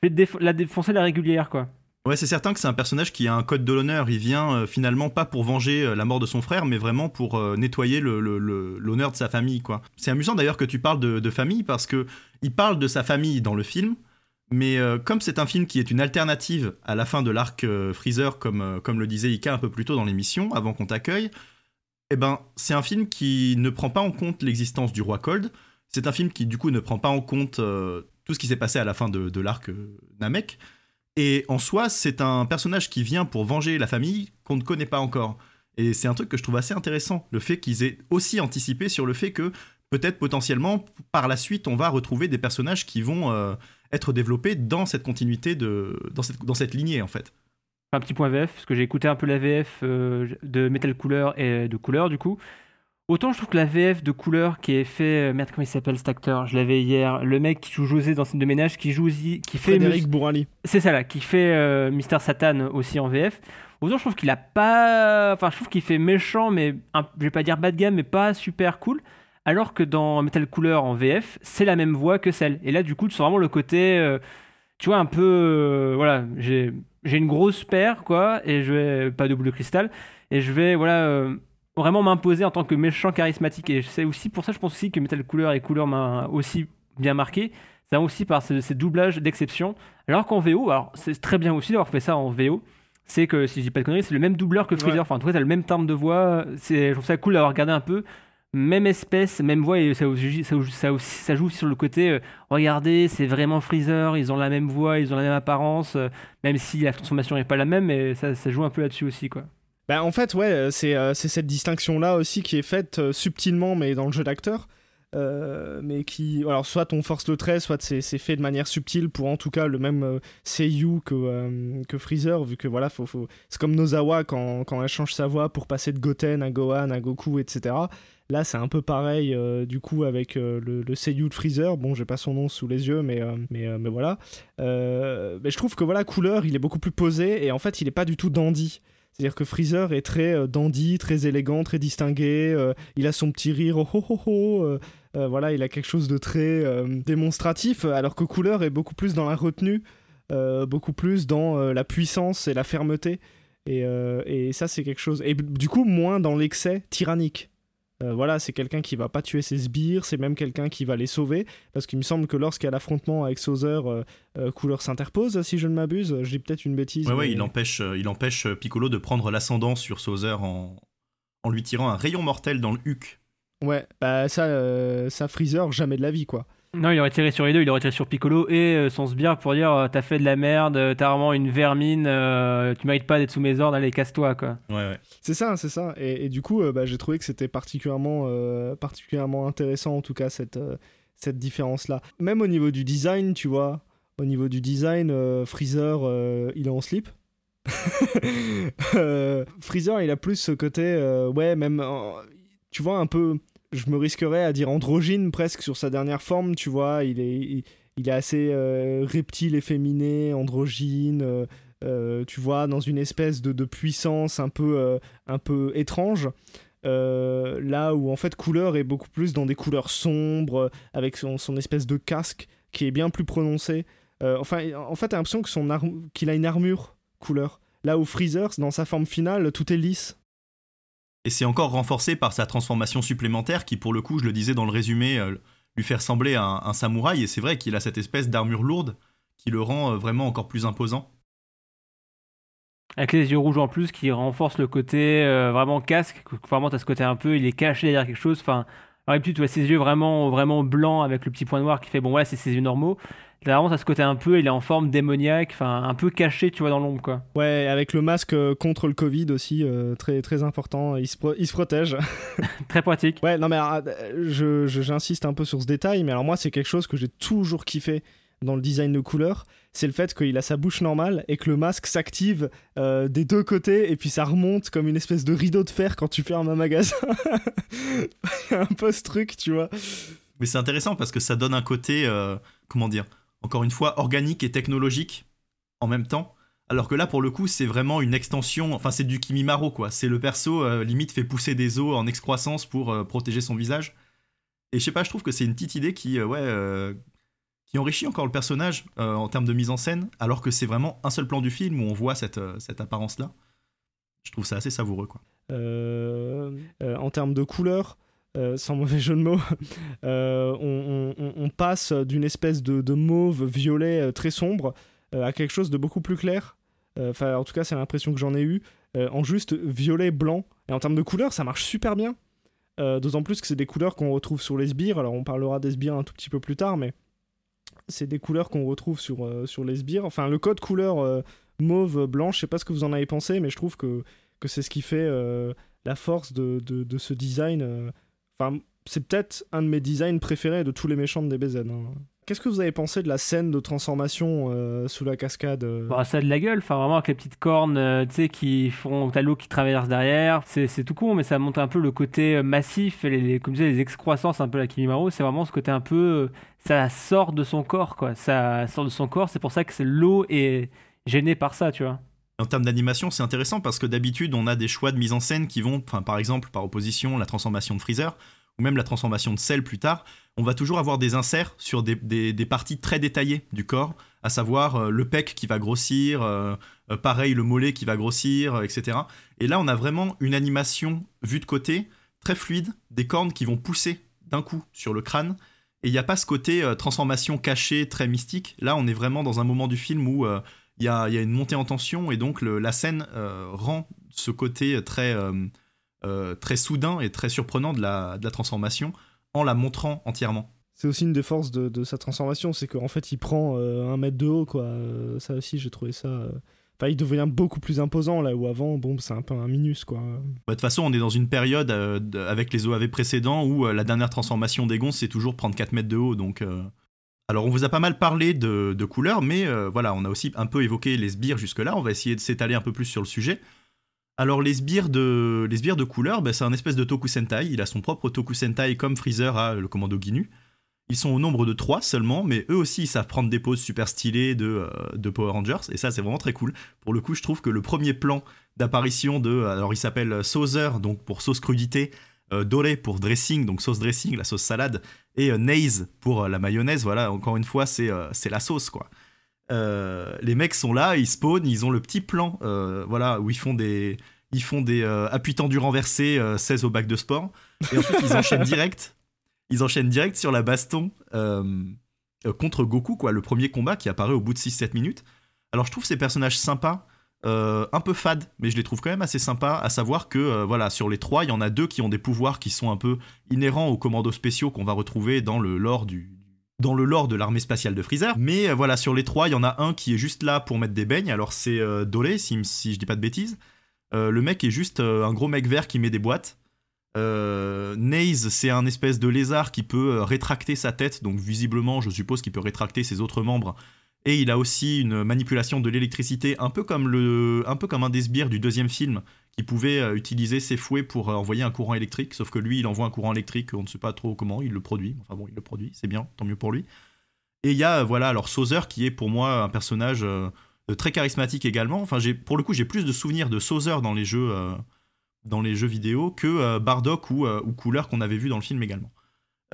Je vais la défoncer la régulière, quoi. Ouais, c'est certain que c'est un personnage qui a un code de l'honneur. Il vient euh, finalement pas pour venger la mort de son frère, mais vraiment pour nettoyer l'honneur de sa famille. C'est amusant d'ailleurs que tu parles de, famille parce que il parle de sa famille dans le film, mais euh, comme c'est un film qui est une alternative à la fin de l'arc euh, Freezer, comme, euh, comme le disait Ika un peu plus tôt dans l'émission, avant qu'on t'accueille, eh ben, c'est un film qui ne prend pas en compte l'existence du roi Cold. C'est un film qui, du coup, ne prend pas en compte tout ce qui s'est passé à la fin de, de l'arc Namek. Et en soi, c'est un personnage qui vient pour venger la famille qu'on ne connaît pas encore. Et c'est un truc que je trouve assez intéressant, le fait qu'ils aient aussi anticipé sur le fait que peut-être potentiellement par la suite on va retrouver des personnages qui vont être développé dans cette continuité, de, dans, cette, dans cette lignée en fait. Un petit point VF, parce que j'ai écouté un peu la VF euh, de Metal Couleur et de Couleur du coup. Autant je trouve que la VF de Couleur qui est fait. Euh, merde, comment il s'appelle cet acteur? Je l'avais hier. Le mec qui joue José dans scène de ménage, qui joue qui fait. Frédéric Bourali. C'est ça là, qui fait euh, Mister Satan aussi en VF. Autant je trouve qu'il a pas. Enfin, je trouve qu'il fait méchant, mais je vais pas dire bas de gamme, mais pas super cool alors que dans Metal Cooler en VF, c'est la même voix que celle. Et là, du coup, tu sens vraiment le côté, euh, tu vois, un peu, euh, voilà, j'ai une grosse paire, quoi, et je vais, pas de boule de cristal, et je vais, voilà, vraiment m'imposer en tant que méchant charismatique. Et c'est aussi pour ça, je pense aussi que Metal Cooler et Cooler m'a aussi bien marqué. Ça aussi par ces, doublages d'exception. Alors qu'en VO, alors c'est très bien aussi d'avoir fait ça en VO c'est que si je dis pas de conneries, c'est le même doubleur que Freezer. Enfin, en tout cas, t'as le même terme de voix. C'est, je trouve ça cool d'avoir regardé un peu même espèce, même voix, et ça, ça, ça, ça joue sur le côté, euh, regardez, c'est vraiment Freezer, ils ont la même voix, ils ont la même apparence, euh, même si la transformation n'est pas la même, mais ça, ça joue un peu là-dessus aussi, quoi. Bah, en fait, ouais, euh, c'est cette distinction-là aussi qui est faite subtilement, mais dans le jeu d'acteur. mais qui alors soit on force le trait soit c'est fait de manière subtile pour en tout cas le même Seiyu que, que Freezer vu que voilà faut, faut... c'est comme Nozawa quand, quand elle change sa voix pour passer de Goten à Gohan à Goku etc Là, c'est un peu pareil, euh, du coup, avec euh, le, le Seiyu de Freezer. Bon, j'ai pas son nom sous les yeux, mais, euh, mais, mais voilà. mais je trouve que, voilà, couleur, il est beaucoup plus posé, et en fait, il est pas du tout dandy. C'est-à-dire que Freezer est très dandy, très élégant, très distingué. il a son petit rire, oh oh oh, oh voilà, il a quelque chose de très démonstratif, alors que Couleur est beaucoup plus dans la retenue, beaucoup plus dans la puissance et la fermeté. Et, et ça, c'est quelque chose. Et du coup, moins dans l'excès tyrannique. Euh, voilà, c'est quelqu'un qui va pas tuer ses sbires, c'est même quelqu'un qui va les sauver, parce qu'il me semble que lorsqu'il y a l'affrontement avec Sauzer, euh, euh, Couleur s'interpose, si je ne m'abuse. J'ai peut-être une bêtise. Ouais, ouais, il empêche, il empêche Piccolo de prendre l'ascendant sur Sauzer en, en lui tirant un rayon mortel dans le huc. Ouais, bah ça, ça Freezer, jamais de la vie, quoi. Non, il aurait tiré sur les deux, il aurait tiré sur Piccolo et euh, son sbire pour dire euh, t'as fait de la merde, euh, t'as vraiment une vermine, tu mérites pas d'être sous mes ordres, allez casse-toi quoi. Ouais, ouais. C'est ça, c'est ça. Et, du coup, bah, j'ai trouvé que c'était particulièrement, particulièrement intéressant en tout cas cette, cette différence-là. Même au niveau du design, tu vois, au niveau du design, Freezer, il est en slip. Freezer, il a plus ce côté, ouais, même, tu vois, un peu je me risquerais à dire androgyne presque sur sa dernière forme, tu vois. Il est, il, est assez euh, reptile, efféminé, androgyne, euh, euh, tu vois, dans une espèce de, puissance un peu, un peu étrange. là où en fait couleur est beaucoup plus dans des couleurs sombres, avec son, espèce de casque qui est bien plus prononcé. enfin, en fait, t'as l'impression son qu'il a une armure couleur. Là où Freezer, dans sa forme finale, tout est lisse. Et c'est encore renforcé par sa transformation supplémentaire qui, pour le coup, je le disais dans le résumé, euh, lui fait ressembler à un, samouraï. Et c'est vrai qu'il a cette espèce d'armure lourde qui le rend euh, vraiment encore plus imposant. Avec les yeux rouges en plus, qui renforce le côté euh, vraiment casque. Vraiment, t'as ce côté un peu, il est caché derrière quelque chose. Enfin, tu vois ses yeux vraiment, vraiment blancs avec le petit point noir qui fait, bon, ouais, c'est ses yeux normaux. Vraiment, à ce côté un peu, il est en forme démoniaque, enfin un peu caché, tu vois, dans l'ombre, quoi. Ouais, avec le masque euh, contre le Covid aussi, euh, très très important. Il se, il se protège. très pratique. Ouais, non mais je j'insiste un peu sur ce détail, mais alors moi c'est quelque chose que j'ai toujours kiffé dans le design de couleur, c'est le fait qu'il a sa bouche normale et que le masque s'active euh, des deux côtés et puis ça remonte comme une espèce de rideau de fer quand tu fermes un magasin. Il y a un peu ce truc, tu vois. Mais c'est intéressant parce que ça donne un côté, comment dire, encore une fois, organique et technologique en même temps. Alors que là, pour le coup, c'est vraiment une extension, enfin c'est du Kimimaro, quoi. C'est le perso, euh, limite, fait pousser des os en excroissance pour euh, protéger son visage. Et je sais pas, je trouve que c'est une petite idée qui, euh, ouais, qui enrichit encore le personnage en termes de mise en scène, alors que c'est vraiment un seul plan du film où on voit cette, cette apparence-là. Je trouve ça assez savoureux, quoi. en termes de couleur, euh, sans mauvais jeu de mots, euh, on, passe d'une espèce de, mauve violet euh, très sombre à quelque chose de beaucoup plus clair. Enfin, en tout cas, c'est l'impression que j'en ai eu en juste violet blanc. Et en termes de couleurs, ça marche super bien. D'autant plus que c'est des couleurs qu'on retrouve sur les sbires. Alors, on parlera des sbires un tout petit peu plus tard, mais c'est des couleurs qu'on retrouve sur, sur les sbires. Enfin, le code couleur mauve blanc, je sais pas ce que vous en avez pensé, mais je trouve que, que c'est ce qui fait la force de, de ce design Enfin, c'est peut-être un de mes designs préférés de tous les méchants de DBZ. Hein. Qu'est-ce que vous avez pensé de la scène de transformation euh, sous la cascade euh bah, Ça a de la gueule, enfin vraiment avec les petites cornes euh, qui font. T'as l'eau qui traverse derrière. C'est tout con, mais ça montre un peu le côté massif, et les, comme je disais, les excroissances un peu la Kimimaro. C'est vraiment ce côté un peu. Ça sort de son corps, quoi. Ça sort de son corps, c'est pour ça que l'eau est gênée par ça, tu vois. En termes d'animation, c'est intéressant parce que d'habitude, on a des choix de mise en scène qui vont, par exemple, par opposition, la transformation de Freezer, ou même la transformation de sel plus tard, on va toujours avoir des inserts sur des, parties très détaillées du corps, à savoir euh, le pec qui va grossir, euh, euh, pareil le mollet qui va grossir, etc. Et là, on a vraiment une animation vue de côté, très fluide, des cornes qui vont pousser d'un coup sur le crâne. Et il n'y a pas ce côté transformation cachée, très mystique. Là, on est vraiment dans un moment du film où il y, a, une montée en tension et donc la scène rend ce côté très très soudain et très surprenant de la, de la transformation en la montrant entièrement. C'est aussi une des forces de, de sa transformation, c'est qu'en fait il prend un mètre de haut, quoi. ça aussi, j'ai trouvé ça. Enfin, il devient beaucoup plus imposant là où avant, bon, c'est un peu un minus quoi. Bah, de toute façon, on est dans une période avec les OAV précédents où la dernière transformation des c'est toujours prendre 4 mètres de haut, donc. Alors on vous a pas mal parlé de, de couleurs, mais euh, voilà, on a aussi un peu évoqué les sbires jusque-là, on va essayer de s'étaler un peu plus sur le sujet. Alors les sbires de, les sbires de couleurs, ben, c'est un espèce de Toku Sentai, il a son propre Toku Sentai comme Freezer a le commando Ginu. Ils sont au nombre de 3 seulement, mais eux aussi ils savent prendre des poses super stylées de, euh, de Power Rangers, et ça c'est vraiment très cool. Pour le coup je trouve que le premier plan d'apparition de... Alors il s'appelle Saucer, donc pour sauce crudité, euh, doré pour dressing, donc sauce dressing, la sauce salade, et euh, pour euh, la mayonnaise. Voilà, encore une fois, c'est euh, c'est la sauce, quoi. les mecs sont là, ils spawnent, ils ont le petit plan, voilà, où ils font des, ils font des appuis tendus renversés, 16 au bac de sport, et ensuite ils enchaînent direct, ils enchaînent direct sur la baston contre Goku, quoi, le premier combat qui apparaît au bout de 6-7 minutes. Alors je trouve ces personnages sympas, euh, un peu fade, mais je les trouve quand même assez sympas, à savoir que euh, voilà, sur les trois, il y en a deux qui ont des pouvoirs qui sont un peu inhérents aux commandos spéciaux qu'on va retrouver dans le lore du dans le lore de l'armée spatiale de Freezer. Mais euh, voilà, sur les trois, il y en a un qui est juste là pour mettre des beignes. Alors c'est Dolé, si, si, je dis pas de bêtises. le mec est juste un gros mec vert qui met des boîtes. Naze, c'est un espèce de lézard qui peut rétracter sa tête, donc visiblement, je suppose qu'il peut rétracter ses autres membres et il a aussi une manipulation de l'électricité, un peu comme un des sbires du deuxième film, qui pouvait euh, utiliser ses fouets pour euh, envoyer un courant électrique. Sauf que lui, il envoie un courant électrique, on ne sait pas trop comment, il le produit. Enfin bon, il le produit, c'est bien, tant mieux pour lui. Et il y a, voilà, alors Sauzer, qui est pour moi un personnage euh, très charismatique également. Enfin, pour le coup, j'ai plus de souvenirs de Sauzer dans les jeux, dans les jeux vidéo que Bardock ou, ou Couleur qu'on avait vu dans le film également.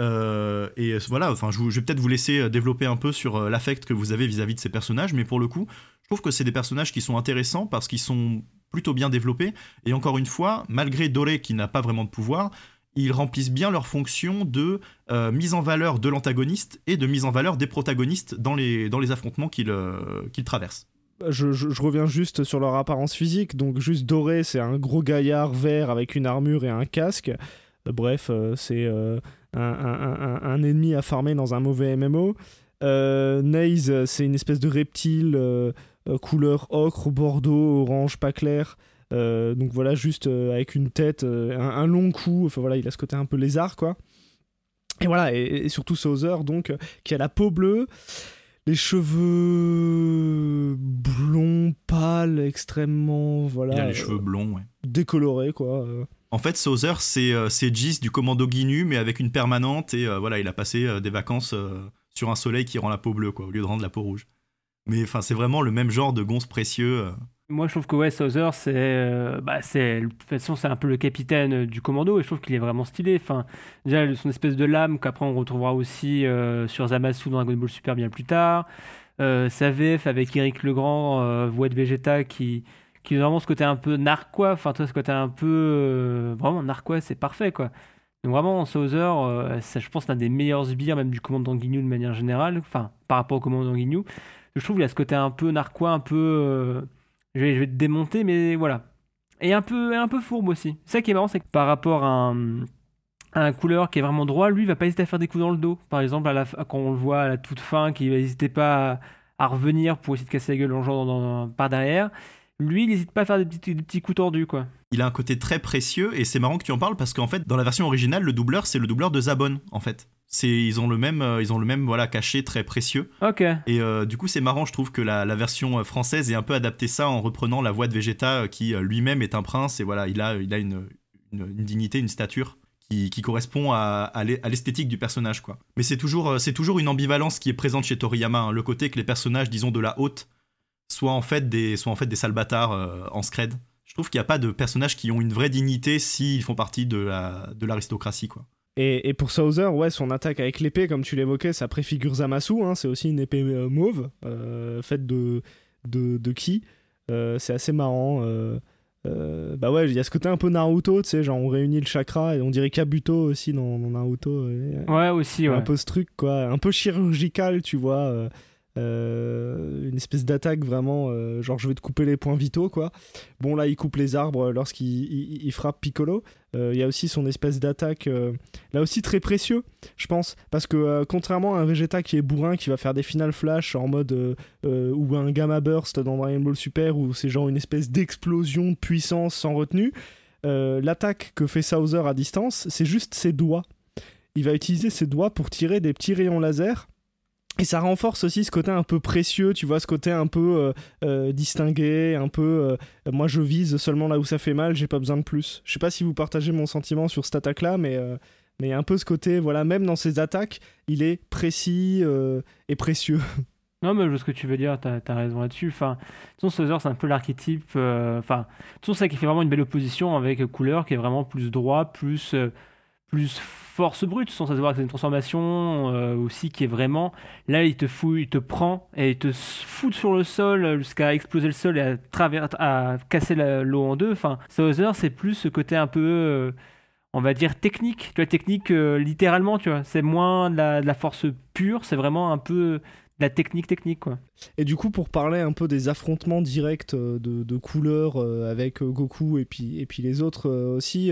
Euh, et voilà, enfin, je, vais peut-être vous laisser euh, développer un peu sur euh, l'affect que vous avez vis-à-vis de ces personnages, mais pour le coup, je trouve que c'est des personnages qui sont intéressants parce qu'ils sont plutôt bien développés. Et encore une fois, malgré Doré qui n'a pas vraiment de pouvoir, ils remplissent bien leur fonction de mise en valeur de l'antagoniste et de mise en valeur des protagonistes dans les, affrontements qu'ils traversent. Je, je, reviens juste sur leur apparence physique. Donc, juste Doré, c'est un gros gaillard vert avec une armure et un casque. Bref, c'est un, ennemi à farmer dans un mauvais MMO. Euh, Naze, c'est une espèce de reptile euh, euh, couleur ocre, bordeaux, orange, pas clair. donc voilà, juste avec une tête, un, long cou. Enfin voilà, il a ce côté un peu lézard, quoi. Et voilà, et, surtout Sauzer, donc, qui a la peau bleue, les cheveux blonds, pâles, extrêmement. Voilà. Il a les cheveux blonds, ouais. Décolorés, quoi. En fait, Sauzer, c'est euh, Gis du commando Guinu, mais avec une permanente, et euh, voilà, il a passé euh, des vacances sur un soleil qui rend la peau bleue, quoi, au lieu de rendre la peau rouge. Mais enfin, c'est vraiment le même genre de gonce précieux. Moi, je trouve que ouais, c'est, bah, c'est, de toute façon, c'est un peu le capitaine du commando, et je trouve qu'il est vraiment stylé. Enfin, déjà, son espèce de lame qu'après on retrouvera aussi sur Zamasu dans Dragon Ball Super bien plus tard. sa VF avec Eric Legrand, voix de Vegeta qui qui est vraiment ce côté un peu narquois, enfin toi ce côté un peu euh, vraiment narquois, c'est parfait quoi. Donc vraiment Sauzer, euh, je pense l'un des meilleurs sbires même du commandant Guignou de manière générale, enfin par rapport au commandant Guignou. Je trouve qu'il a ce côté un peu narquois, un peu, euh, je, vais, te démonter, mais voilà. Et un peu, un peu fourbe aussi. Ça qui est marrant, c'est que par rapport à un, un couleur qui est vraiment droit, lui il va pas hésiter à faire des coups dans le dos. Par exemple, à la, quand on le voit à la toute fin, qu'il va pas à, revenir pour essayer de casser la gueule en genre dans, par derrière lui, il n'hésite pas à faire des petits, coups tordus, quoi. Il a un côté très précieux, et c'est marrant que tu en parles parce qu'en fait, dans la version originale, le doubleur, c'est le doubleur de Zabon, en fait. C'est, ils ont le même, euh, ils ont le même voilà cachet très précieux. Ok. Et euh, du coup, c'est marrant, je trouve que la, version euh, française est un peu adapté ça en reprenant la voix de Vegeta, qui lui-même est un prince et voilà, il a, il a une, dignité, une stature qui, correspond à, l'esthétique du personnage, quoi. Mais c'est toujours, c'est toujours une ambivalence qui est présente chez Toriyama, hein. le côté que les personnages, disons de la haute, soit en fait des, soit en fait des sales bâtards euh, en scred. Je trouve qu'il n'y a pas de personnages qui ont une vraie dignité s'ils font partie de l'aristocratie, quoi. Et, et, pour Sauzer, ouais, son attaque avec l'épée, comme tu l'évoquais, ça préfigure Zamasu. Hein, c'est aussi une épée euh, mauve, euh, faite de, de, de ki. c'est assez marrant. bah ouais, il y a ce côté un peu Naruto, tu sais, genre on réunit le chakra et on dirait Kabuto aussi dans, Naruto. ouais, aussi, ouais. Un peu ce truc, quoi. Un peu chirurgical, tu vois. Euh, une espèce d'attaque vraiment, euh, genre je vais te couper les points vitaux, quoi. Bon, là, il coupe les arbres lorsqu'il frappe Piccolo. Il y a aussi son espèce d'attaque, là aussi très précieux, je pense, parce que contrairement à un Vegeta qui est bourrin, qui va faire des final flash en mode ou un Gamma Burst dans Dragon Ball Super, où c'est genre une espèce d'explosion de puissance sans retenue, l'attaque que fait Sauzer à distance, c'est juste ses doigts il va utiliser ses doigts pour tirer des petits rayons laser. Et ça renforce aussi ce côté un peu précieux, tu vois, ce côté un peu euh, euh, distingué, un peu. Euh, moi, je vise seulement là où ça fait mal, j'ai pas besoin de plus. Je sais pas si vous partagez mon sentiment sur cette attaque-là, mais mais un peu ce côté, voilà, même dans ses attaques, il est précis et précieux. Non, mais ce que tu veux dire, t'as as raison là-dessus. Enfin, de toute c'est un peu l'archétype. Enfin, de toute ça qui fait vraiment une belle opposition avec Couleur, qui est vraiment plus droit, plus plus force brute, sans savoir que c'est une transformation euh, aussi qui est vraiment. Là, il te fout, il te prend et il te fout sur le sol jusqu'à exploser le sol et à, travers, à casser l'eau en deux. Enfin, Sauzer, c'est plus ce côté un peu. Euh, on va dire technique, tu vois, technique euh, littéralement, tu vois. C'est moins de la, force pure, c'est vraiment un peu de la technique technique quoi. Et du coup pour parler un peu des affrontements directs de, de couleurs avec Goku et puis, et puis les autres aussi,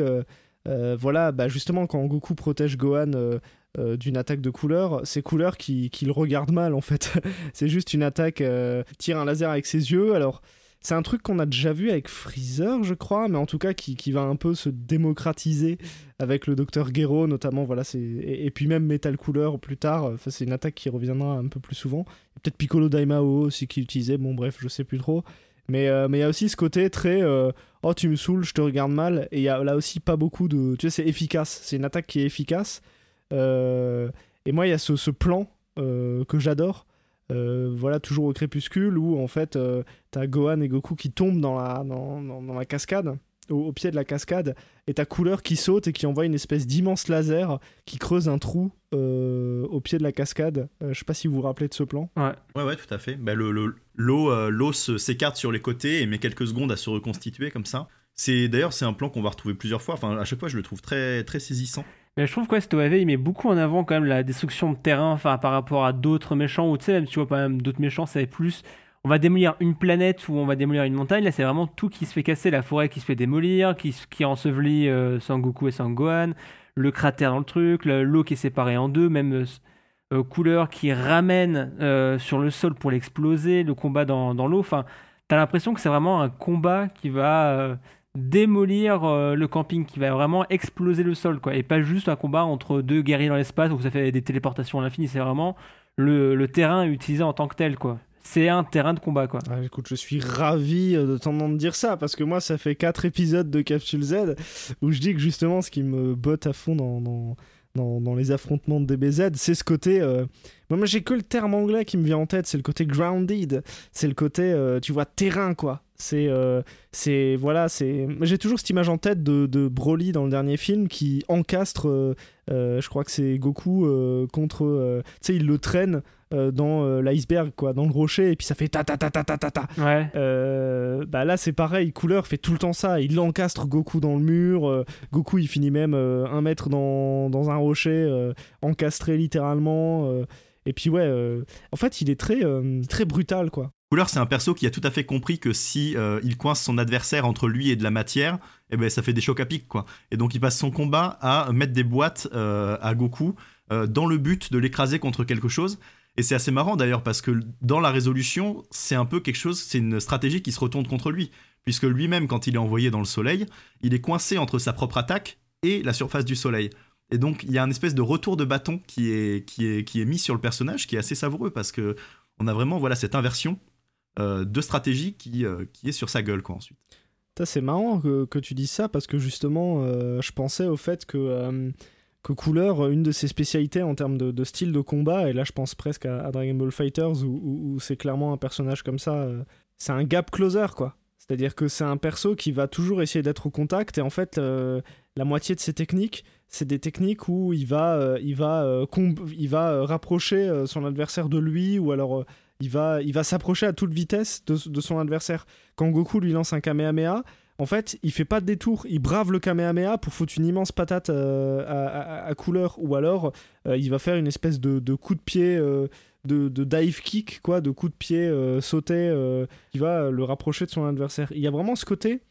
euh, voilà, bah justement, quand Goku protège Gohan euh, euh, d'une attaque de couleur, c'est couleur qui, qui, le regarde mal en fait. c'est juste une attaque, tire un laser avec ses yeux. Alors, c'est un truc qu'on a déjà vu avec Freezer, je crois, mais en tout cas qui, va un peu se démocratiser avec le docteur Gero, notamment. Voilà, et, puis même Metal Couleur plus tard. C'est une attaque qui reviendra un peu plus souvent. Peut-être Piccolo Daimao aussi qui utilisait. Bon, bref, je sais plus trop. Euh, mais il y a aussi ce côté très euh, oh tu me saoules, je te regarde mal. Et il y a là aussi pas beaucoup de. Tu sais, c'est efficace. C'est une attaque qui est efficace. Euh, et moi, il y a ce, ce plan que j'adore. voilà, toujours au crépuscule où en fait t'as Gohan et Goku qui tombent dans la, dans, dans la cascade au, pied de la cascade, et ta couleur qui saute et qui envoie une espèce d'immense laser qui creuse un trou euh, au pied de la cascade. Euh, je sais pas si vous vous rappelez de ce plan. Ouais, ouais, ouais tout à fait. Bah, le, l'eau, euh, l'eau s'écarte sur les côtés et met quelques secondes à se reconstituer comme ça. C'est d'ailleurs c'est un plan qu'on va retrouver plusieurs fois. Enfin, à chaque fois, je le trouve très très saisissant. Mais je trouve que ouais, cet OAV, il met beaucoup en avant quand même la destruction de terrain enfin, par rapport à d'autres méchants. Ou tu sais, même tu vois, pas même d'autres méchants, c'est plus on va démolir une planète ou on va démolir une montagne. Là, c'est vraiment tout qui se fait casser, la forêt qui se fait démolir, qui, qui ensevelit euh, Sangoku et Sangohan, le cratère dans le truc, l'eau qui est séparée en deux, même euh, euh, couleur qui ramène sur le sol pour l'exploser, le combat dans, l'eau. Enfin, t'as l'impression que c'est vraiment un combat qui va démolir le camping, qui va vraiment exploser le sol, quoi. Et pas juste un combat entre deux guerriers dans l'espace où ça fait des téléportations à l'infini. C'est vraiment le, le terrain utilisé en tant que tel, quoi c'est un terrain de combat quoi. Écoute, je suis ravi euh, de t'entendre dire ça parce que moi ça fait 4 épisodes de Capsule Z où je dis que justement ce qui me botte à fond dans, dans, dans, les affrontements de DBZ, c'est ce côté euh, moi j'ai que le terme anglais qui me vient en tête, c'est le côté grounded, c'est le côté euh, tu vois terrain quoi. C'est c'est voilà, c'est j'ai toujours cette image en tête de, de Broly dans le dernier film qui encastre je crois que c'est Goku contre tu sais il le traîne euh, dans euh, l'iceberg, quoi, dans le rocher, et puis ça fait ta ta ta ta ta ta ta. Ouais. Euh, bah là, c'est pareil, Couleur fait tout le temps ça. Il encastre Goku dans le mur. Goku, il finit même un mètre dans, dans un rocher, encastré littéralement. et puis ouais, en fait, il est très, très brutal, quoi. Couleur, c'est un perso qui a tout à fait compris que si il coince son adversaire entre lui et de la matière, eh ben ça fait des chocs à pic quoi. Et donc il passe son combat à mettre des boîtes à Goku dans le but de l'écraser contre quelque chose. Et c'est assez marrant d'ailleurs parce que dans la résolution, c'est un peu quelque chose, c'est une stratégie qui se retourne contre lui. Puisque lui-même, quand il est envoyé dans le soleil, il est coincé entre sa propre attaque et la surface du soleil. Et donc, il y a un espèce de retour de bâton qui est, mis sur le personnage, qui est assez savoureux parce que on a vraiment voilà, cette inversion euh, de stratégie qui, euh, qui est sur sa gueule quoi, ensuite. C'est marrant que, tu dises ça parce que justement, euh, je pensais au fait que que Couleur, une de ses spécialités en termes de, style de combat, et là je pense presque à, Dragon Ball Fighters où, c'est clairement un personnage comme ça, euh, c'est un gap closer quoi. C'est-à-dire que c'est un perso qui va toujours essayer d'être au contact et en fait euh, la moitié de ses techniques, c'est des techniques où il va, euh, il va, il va rapprocher son adversaire de lui ou alors il va, il va s'approcher à toute vitesse de, son adversaire. Quand Goku lui lance un Kamehameha, en fait, il fait pas de détour, il brave le Kamehameha pour foutre une immense patate euh, à, couleur, ou alors euh, il va faire une espèce de, coup de pied de, de dive kick, quoi, de coup de pied euh, sauté euh, qui va le rapprocher de son adversaire. Il y a vraiment ce côté.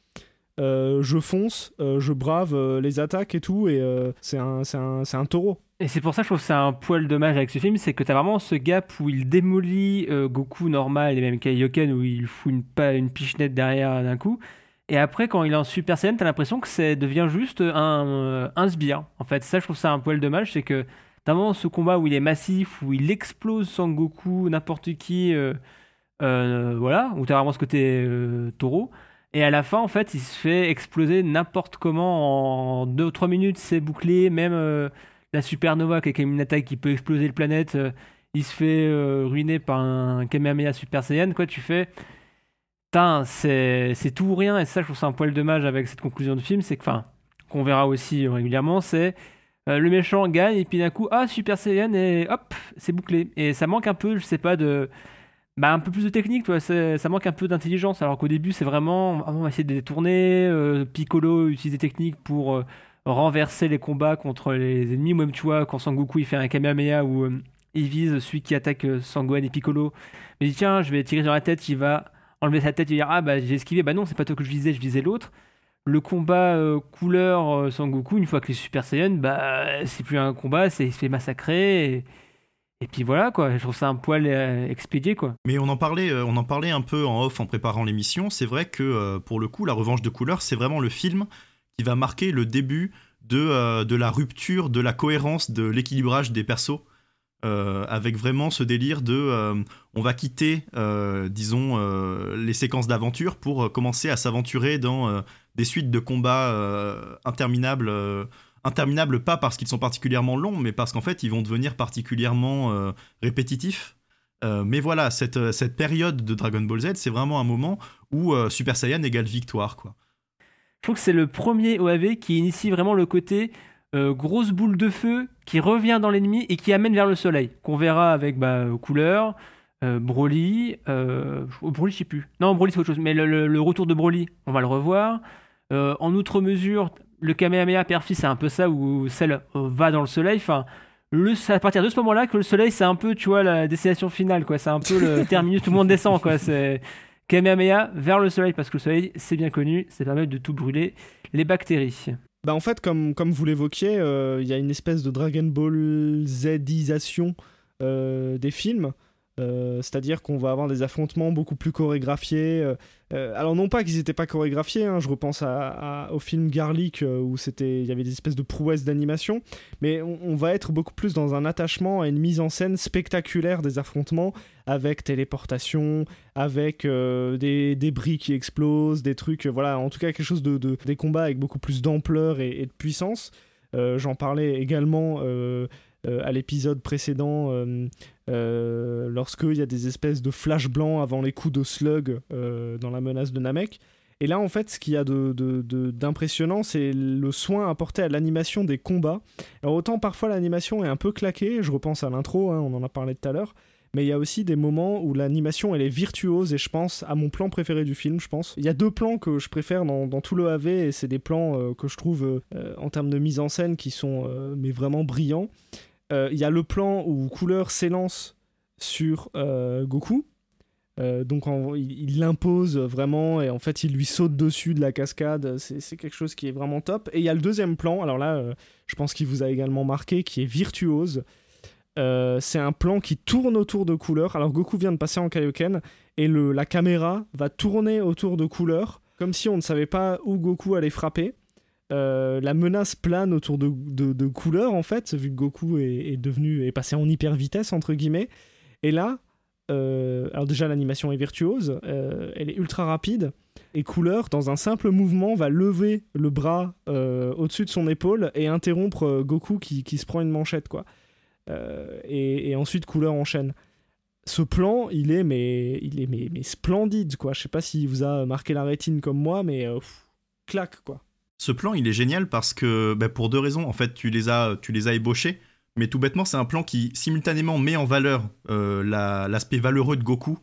euh, je fonce, euh, je brave euh, les attaques et tout, et euh, c'est un, un, un taureau. Et c'est pour ça que je trouve que c'est un poil dommage avec ce film, c'est que t'as vraiment ce gap où il démolit euh, Goku normal et même Kaioken où il fout une, pas, une pichenette derrière d'un coup. Et après, quand il est en Super Saiyan, t'as l'impression que ça devient juste un, euh, un sbire. En fait, ça, je trouve ça un poil dommage, c'est que vraiment ce combat où il est massif, où il explose Sangoku, n'importe qui, euh, euh, voilà, où t'as vraiment ce côté euh, taureau. Et à la fin, en fait, il se fait exploser n'importe comment en 2 ou 3 minutes, c'est bouclé, même. la supernova qui est quand même une attaque qui peut exploser le planète, il se fait ruiner par un Kamehameha Super Saiyan, quoi, tu fais. C'est tout ou rien, et ça, je trouve ça un poil dommage avec cette conclusion de film, c'est que, enfin, qu'on verra aussi régulièrement, c'est euh, le méchant gagne, et puis d'un coup, ah, Super Saiyan, et hop, c'est bouclé. Et ça manque un peu, je sais pas, de. Bah, un peu plus de technique, c'est- ça manque un peu d'intelligence, alors qu'au début, c'est vraiment. ah, on va essayer de détourner, euh, Piccolo utilise des techniques pour. euh, renverser les combats contre les ennemis. Même, tu vois, quand Sangoku il fait un Kamehameha euh, il vise celui qui attaque Sangohan et Piccolo, mais il dit tiens, je vais tirer dans la tête, il va enlever sa tête, va dire ah bah j'ai esquivé, bah non, c'est pas toi que je visais, je visais l'autre. Le combat euh, couleur euh, Sangoku, une fois que les Super Saiyan, bah c'est plus un combat, c'est il se fait massacrer. Et, et puis voilà quoi, je trouve ça un poil euh, expédié quoi. Mais on en parlait, euh, on en parlait un peu en off en préparant l'émission. C'est vrai que euh, pour le coup, La Revanche de couleur, c'est vraiment le film qui va marquer le début de, de la rupture, de la cohérence, de l'équilibrage des persos. Euh, avec vraiment ce délire de euh, on va quitter euh, disons les séquences d'aventure pour commencer à s'aventurer dans des suites de combats interminables interminables pas parce qu'ils sont particulièrement longs mais parce qu'en fait ils vont devenir particulièrement répétitifs mais voilà, cette, cette période de Dragon Ball Z, c'est vraiment un moment où Super Saiyan égale victoire, quoi. Je trouve que c'est le premier OAV qui initie vraiment le côté euh, grosse boule de feu qui revient dans l'ennemi et qui amène vers le soleil. Qu'on verra avec bah, euh, Couleur, euh, Broly. Euh, Broly, je sais plus. Non, Broly, c'est autre chose. Mais le, le- le retour de Broly, on va le revoir. Euh, en outre mesure, le Kamehameha Père-Fils, c'est un peu ça où celle va dans le soleil. Enfin. Le, c'est à partir de ce moment-là que le soleil, c'est un peu, tu vois, la destination finale, quoi. C'est un peu le terminus, tout le monde descend, quoi. C'est Kamehameha vers le soleil, parce que le soleil, c'est bien connu, ça permet de tout brûler les bactéries. Bah en fait, comme, vous l'évoquiez, euh, il y a une espèce de Dragon Ball Zisation euh, des films. Euh, C'est-à-dire qu'on va avoir des affrontements beaucoup plus chorégraphiés. euh, euh, alors non pas qu'ils n'étaient pas chorégraphiés, hein, je repense au film Garlic où il y avait des espèces de prouesses d'animation, mais on, va être beaucoup plus dans un attachement à une mise en scène spectaculaire des affrontements avec téléportation, avec des débris qui explosent, des trucs, voilà, en tout cas quelque chose de, de- des combats avec beaucoup plus d'ampleur et, de puissance. J'en parlais également à l'épisode précédent, euh, lorsqu'il y a des espèces de flashs blancs avant les coups de slug euh, dans la menace de Namek. Et là, en fait, ce qu'il y a de- de- de- d'impressionnant, c'est le soin apporté à l'animation des combats. Alors, autant parfois l'animation est un peu claquée, je repense à l'intro, hein, on en a parlé tout à l'heure, mais il y a aussi des moments où l'animation elle est virtuose et je pense à mon plan préféré du film, je pense. Il y a deux plans que je préfère dans, tout le AV et c'est des plans euh, que je trouve en termes de mise en scène qui sont mais vraiment brillants. Euh, Il y a le plan où Couleur s'élance sur euh, Goku. Euh, donc il l'impose vraiment et en fait il lui saute dessus de la cascade, c'est quelque chose qui est vraiment top. Et il y a le deuxième plan, alors là je pense qu'il vous a également marqué, qui est virtuose. C'est un plan qui tourne autour de Couleur. Alors Goku vient de passer en Kaioken et la caméra va tourner autour de Couleur comme si on ne savait pas où Goku allait frapper. Euh, la menace plane autour de, de, de Couleur en fait, vu que Goku est, est devenu est passé en hyper vitesse entre guillemets. Et là, euh, alors déjà l'animation est virtuose, euh, elle est ultra rapide. Et Couleur, dans un simple mouvement, va lever le bras au-dessus de son épaule et interrompre Goku qui, qui se prend une manchette, quoi. Et, ensuite, Couleur enchaîne. Ce plan, il est mais il est mais, mais splendide, quoi. Je sais pas s'il vous a marqué la rétine comme moi, mais claque, quoi. Ce plan, il est génial parce que, bah, pour deux raisons, en fait, tu les as, tu les as ébauchés, mais tout bêtement, c'est un plan qui simultanément met en valeur euh, la- l'aspect valeureux de Goku,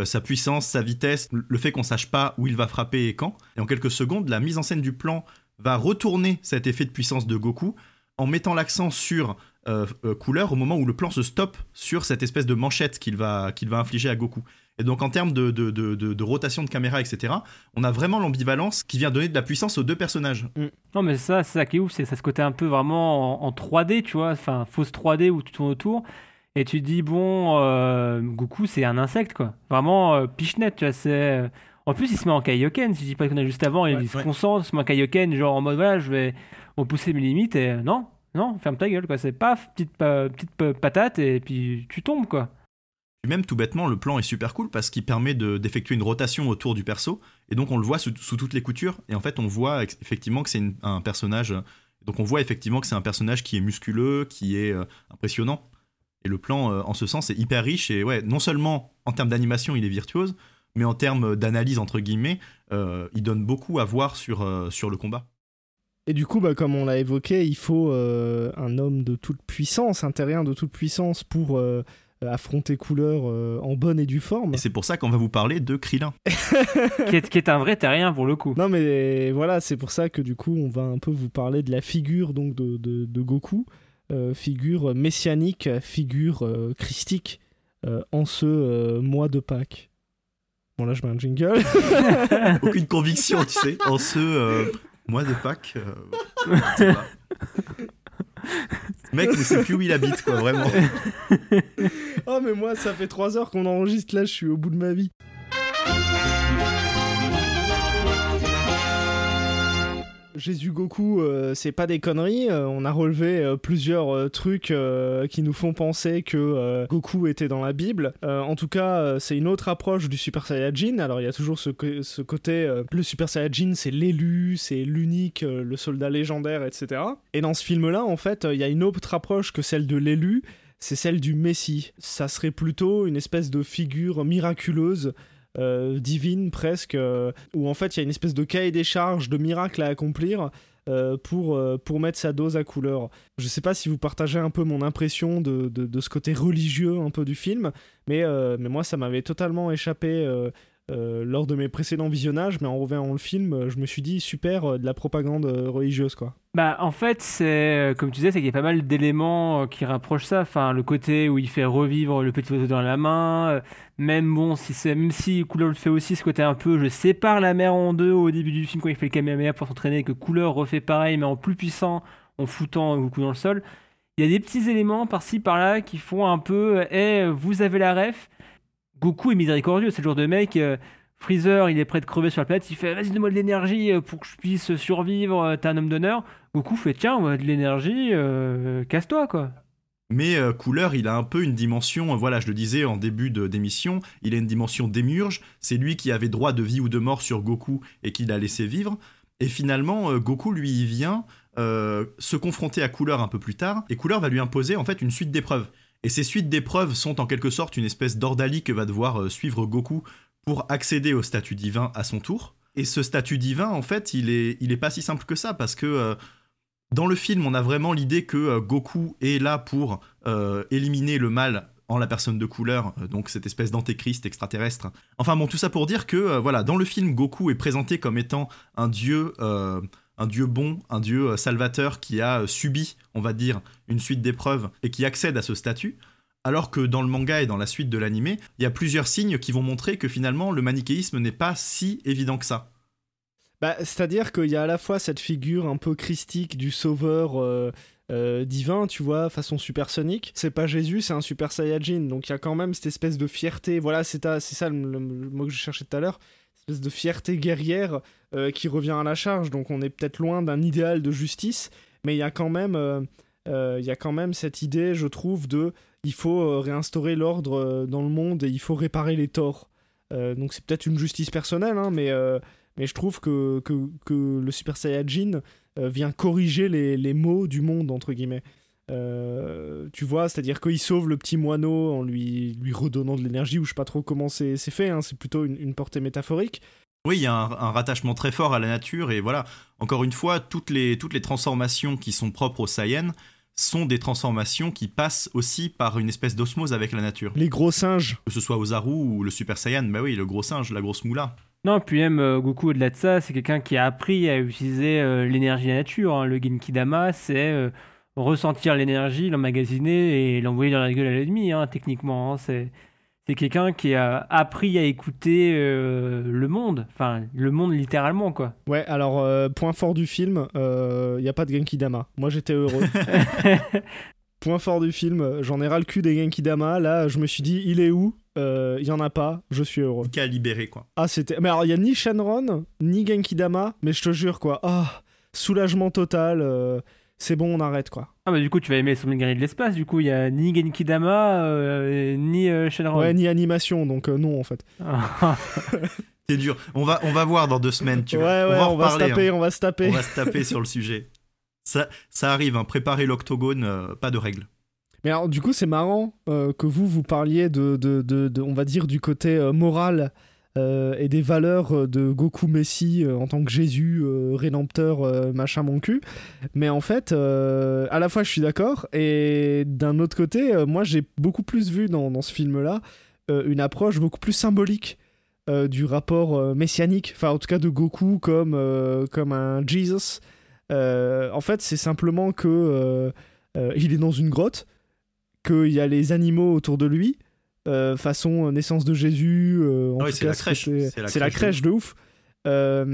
euh, sa puissance, sa vitesse, le fait qu'on sache pas où il va frapper et quand. Et en quelques secondes, la mise en scène du plan va retourner cet effet de puissance de Goku en mettant l'accent sur euh, couleur au moment où le plan se stoppe sur cette espèce de manchette qu'il va infliger à Goku. Et donc en termes de, de, de, de- de rotation de caméra, etc., on a vraiment l'ambivalence qui vient donner de la puissance aux deux personnages. Non, mais ça, c'est ça qui est ouf, c'est ça, ce côté un peu vraiment en, en 3D, tu vois, enfin, fausse 3D où tu tournes autour. Et tu te dis, bon, euh, Goku, c'est un insecte, quoi. Vraiment, euh, pichenette, tu vois, c'est. euh, En plus, il se met en Kaioken, si je dis pas qu'on a juste avant, il se ouais. concentre, il se met en Kaioken, genre en mode, voilà, je vais repousser mes limites, et non, non, ferme ta gueule, quoi. C'est paf, petite, petite pa- patate, et puis tu tombes, quoi. Puis même tout bêtement, le plan est super cool parce qu'il permet de- d'effectuer une rotation autour du perso. Et donc on le voit sous, toutes les coutures. Et en fait, on voit effectivement que c'est un personnage. Donc on voit effectivement que c'est un personnage qui est musculeux, qui est euh, impressionnant. Et le plan, euh, en ce sens, est hyper riche. Et ouais, non seulement en termes d'animation, il est virtuose, mais en termes d'analyse, entre guillemets, euh, il donne beaucoup à voir sur, euh, sur le combat. Et du coup, bah, comme on l'a évoqué, il faut euh, un homme de toute puissance, un terrien de toute puissance pour euh, affronter couleur euh, en bonne et due forme. Et c'est pour ça qu'on va vous parler de Krillin. qui, est, qui est un vrai terrien pour le coup. Non mais voilà, c'est pour ça que du coup on va un peu vous parler de la figure donc de, de- de Goku, euh, figure messianique, figure euh, christique euh, en ce euh, mois de Pâques. Bon là je mets un jingle. Aucune conviction, tu sais. En ce euh, mois de Pâques. Mec, ne sait plus où il habite, quoi, vraiment. oh mais moi ça fait 3 heures qu'on enregistre là, je suis au bout de ma vie. Jésus Goku, euh, c'est pas des conneries. euh, on a relevé euh, plusieurs trucs qui nous font penser que Goku était dans la Bible. En tout cas, c'est une autre approche du Super Saiyajin. Alors, il y a toujours ce, côté. le Super Saiyajin, c'est l'élu, c'est l'unique, le soldat légendaire, etc. Et dans ce film-là, en fait, il y a une autre approche que celle de l'élu. C'est celle du Messie. Ça serait plutôt une espèce de figure miraculeuse euh, divine presque, euh, où en fait il y a une espèce de cahier des charges, de miracles à accomplir euh, pour, pour mettre sa dose à couleur. Je sais pas si vous partagez un peu mon impression de, de, de ce côté religieux un peu du film, mais, mais moi ça m'avait totalement échappé euh, lors de mes précédents visionnages, mais en revoyant le film, euh, je me suis dit super, euh, de la propagande religieuse quoi. Bah, en fait, c'est comme tu disais, c'est qu'il y a pas mal d'éléments qui rapprochent ça. Enfin, le côté où il fait revivre le petit oiseau dans la main, même bon, si c'est même si Couleur le fait aussi, ce côté un peu, je sépare la mer en deux au début du film quand il fait le Kamehameha pour s'entraîner, que Couleur refait pareil mais en plus puissant, en foutant Goku dans le sol. Il y a des petits éléments par-ci par-là qui font un peu, eh, vous avez la ref. Goku est miséricordieux, c'est le genre de mec. euh, Freezer, il est prêt de crever sur la planète, il fait vas-y donne-moi de l'énergie euh, pour que je puisse survivre, euh, t'es un homme d'honneur. Goku fait tiens, ouais, de l'énergie, casse-toi quoi. Mais euh, Couleur, il a un peu une dimension, voilà, je le disais en début d'émission, il a une dimension démiurge. C'est lui qui avait droit de vie ou de mort sur Goku et qui l'a laissé vivre. Et finalement, Goku, lui, vient se confronter à Couleur un peu plus tard, et Couleur va lui imposer en fait une suite d'épreuves. Et ces suites d'épreuves sont en quelque sorte une espèce d'ordalie que va devoir euh, suivre Goku pour accéder au statut divin à son tour. Et ce statut divin, en fait, il est, il est pas si simple que ça, parce que euh, dans le film, on a vraiment l'idée que euh, Goku est là pour éliminer le mal en la personne de couleur, donc cette espèce d'antéchrist extraterrestre. Enfin bon, tout ça pour dire que, voilà, dans le film, Goku est présenté comme étant un dieu, un dieu bon, un dieu euh, salvateur qui a euh, subi, on va dire, une suite d'épreuves et qui accède à ce statut. Alors que dans le manga et dans la suite de l'animé, il y a plusieurs signes qui vont montrer que finalement le manichéisme n'est pas si évident que ça. Bah, C'est-à-dire qu'il y a à la fois cette figure un peu christique du sauveur euh, divin, tu vois, façon supersonique. C'est pas Jésus, c'est un super saiyajin. Donc il y a quand même cette espèce de fierté. Voilà, c'est ça le, le- mot que je cherchais tout à l'heure. Espèce de fierté guerrière euh, qui revient à la charge. Donc on est peut-être loin d'un idéal de justice, mais il y a quand même. euh, euh, y a quand même cette idée, je trouve, de il faut réinstaurer l'ordre dans le monde et il faut réparer les torts. Donc c'est peut-être une justice personnelle, hein, mais, mais je trouve que, que, que le Super Saiyajin vient corriger les, les maux du monde, entre guillemets. Tu vois, c'est-à-dire qu'il sauve le petit moineau en lui, lui redonnant de l'énergie, ou je sais pas trop comment c'est fait, hein, c'est plutôt une portée métaphorique. Oui, il y a un, un rattachement très fort à la nature et voilà, encore une fois, toutes les, toutes les transformations qui sont propres au Saiyan sont des transformations qui passent aussi par une espèce d'osmose avec la nature. Les gros singes. Que ce soit Ozaru ou le Super Saiyan, bah oui, le gros singe, la grosse moula. Non, puis même euh, Goku, au-delà de ça, c'est quelqu'un qui a appris à utiliser euh, l'énergie de la nature. hein. Le Genki Dama, c'est euh, ressentir l'énergie, l'emmagasiner et l'envoyer dans la gueule à l'ennemi, hein, techniquement. hein. C'est c'est quelqu'un qui a appris à écouter euh, le monde, enfin le monde littéralement quoi. Ouais, alors, euh, point fort du film, il n'y a pas de Genki Dama. Moi, j'étais heureux. point fort du film, euh, j'en ai ras le cul des Genki Dama. Là, je me suis dit, il est où? Il y en a pas, je suis heureux. Qu'à libérer, quoi. Ah, c'était. Mais alors, il y a ni Shenron, ni Genki Dama, mais je te jure, quoi. Ah, soulagement total. C'est bon, on arrête, quoi. Ah bah du coup tu vas aimer Son guerrier de l'espace, du coup il y a ni Genki Dama, euh, ni euh, Shenron. Ouais, ni animation, donc euh, non, en fait. C'est dur. On va, on va voir dans deux semaines, tu ouais, vois. ouais, on va, on va se taper, hein. on va se taper. On va se taper sur le sujet. Ça, ça arrive, hein. préparer l'octogone, euh, pas de règles. Mais alors, du coup, c'est marrant euh, que vous, vous parliez de, de, de- de- on va dire, du côté euh, moral euh, et des valeurs euh, de Goku Messi euh, en tant que Jésus, rédempteur, machin mon cul. Mais en fait, à la fois, je suis d'accord, et d'un autre côté, moi, j'ai beaucoup plus vu dans, dans ce film-là une approche beaucoup plus symbolique. du rapport messianique, enfin en tout cas de Goku comme, comme un Jesus. En fait, c'est simplement que il est dans une grotte, qu'il y a les animaux autour de lui, euh, façon naissance de Jésus. euh, oui, c'est la crèche. C'est la C'est la crèche crèche de ouf. Euh,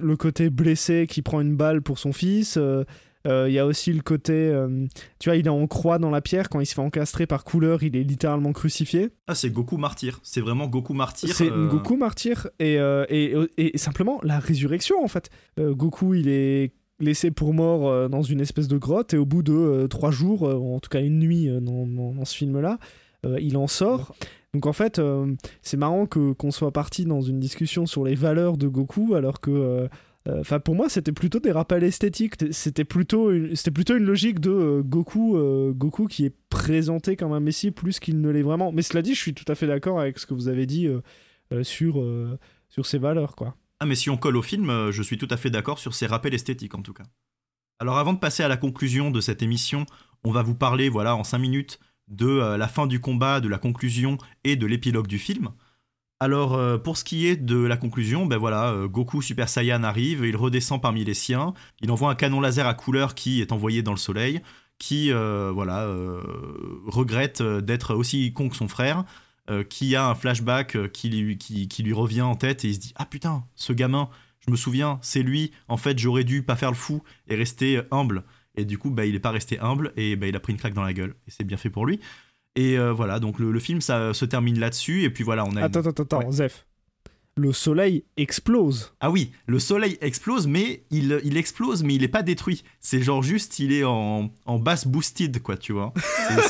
le côté blessé qui prend une balle pour son fils. euh, euh, Il y a aussi le côté, euh, tu vois, il est en croix dans la pierre quand il se fait encastrer par couleur, il est littéralement crucifié. Ah, c'est Goku martyr. C'est vraiment Goku martyr. C'est euh, Goku martyr et, euh, et, et- et simplement la résurrection en fait. Euh, Goku il est laissé pour mort euh, dans une espèce de grotte et au bout de euh, trois jours, euh, en tout cas une nuit euh, dans, dans- dans ce film-là, euh, il en sort. Donc en fait, euh, c'est marrant que qu'on soit parti dans une discussion sur les valeurs de Goku alors que euh, Enfin, pour moi, c'était plutôt des rappels esthétiques. C'était plutôt, une, c'était plutôt une logique de euh, Goku, euh, Goku qui est présenté comme un messie plus qu'il ne l'est vraiment. Mais cela dit, je suis tout à fait d'accord avec ce que vous avez dit euh, euh, sur euh, sur ses valeurs, quoi. Ah, mais si on colle au film, euh, je suis tout à fait d'accord sur ces rappels esthétiques en tout cas. Alors avant de passer à la conclusion de cette émission, on va vous parler, voilà, en 5 minutes, de euh, la fin du combat, de la conclusion et de l'épilogue du film. Alors euh, pour ce qui est de la conclusion, ben voilà, euh, Goku Super Saiyan arrive, il redescend parmi les siens, il envoie un canon laser à couleur qui est envoyé dans le soleil, qui voilà regrette d'être aussi con que son frère, qui a un flashback qui lui, revient en tête et il se dit ah putain ce gamin je me souviens c'est lui en fait j'aurais dû pas faire le fou et rester humble et du coup bah il est pas resté humble et bah il a pris une claque dans la gueule. Et c'est bien fait pour lui. Et euh, voilà. Donc le, le film ça se termine là-dessus. Et puis voilà on a une- Attends, attends, attends, Ouais. Zef. Le soleil explose. ah oui le soleil explose mais il, il explose mais il est pas détruit. C'est genre juste il est en, en basse boosted quoi tu vois.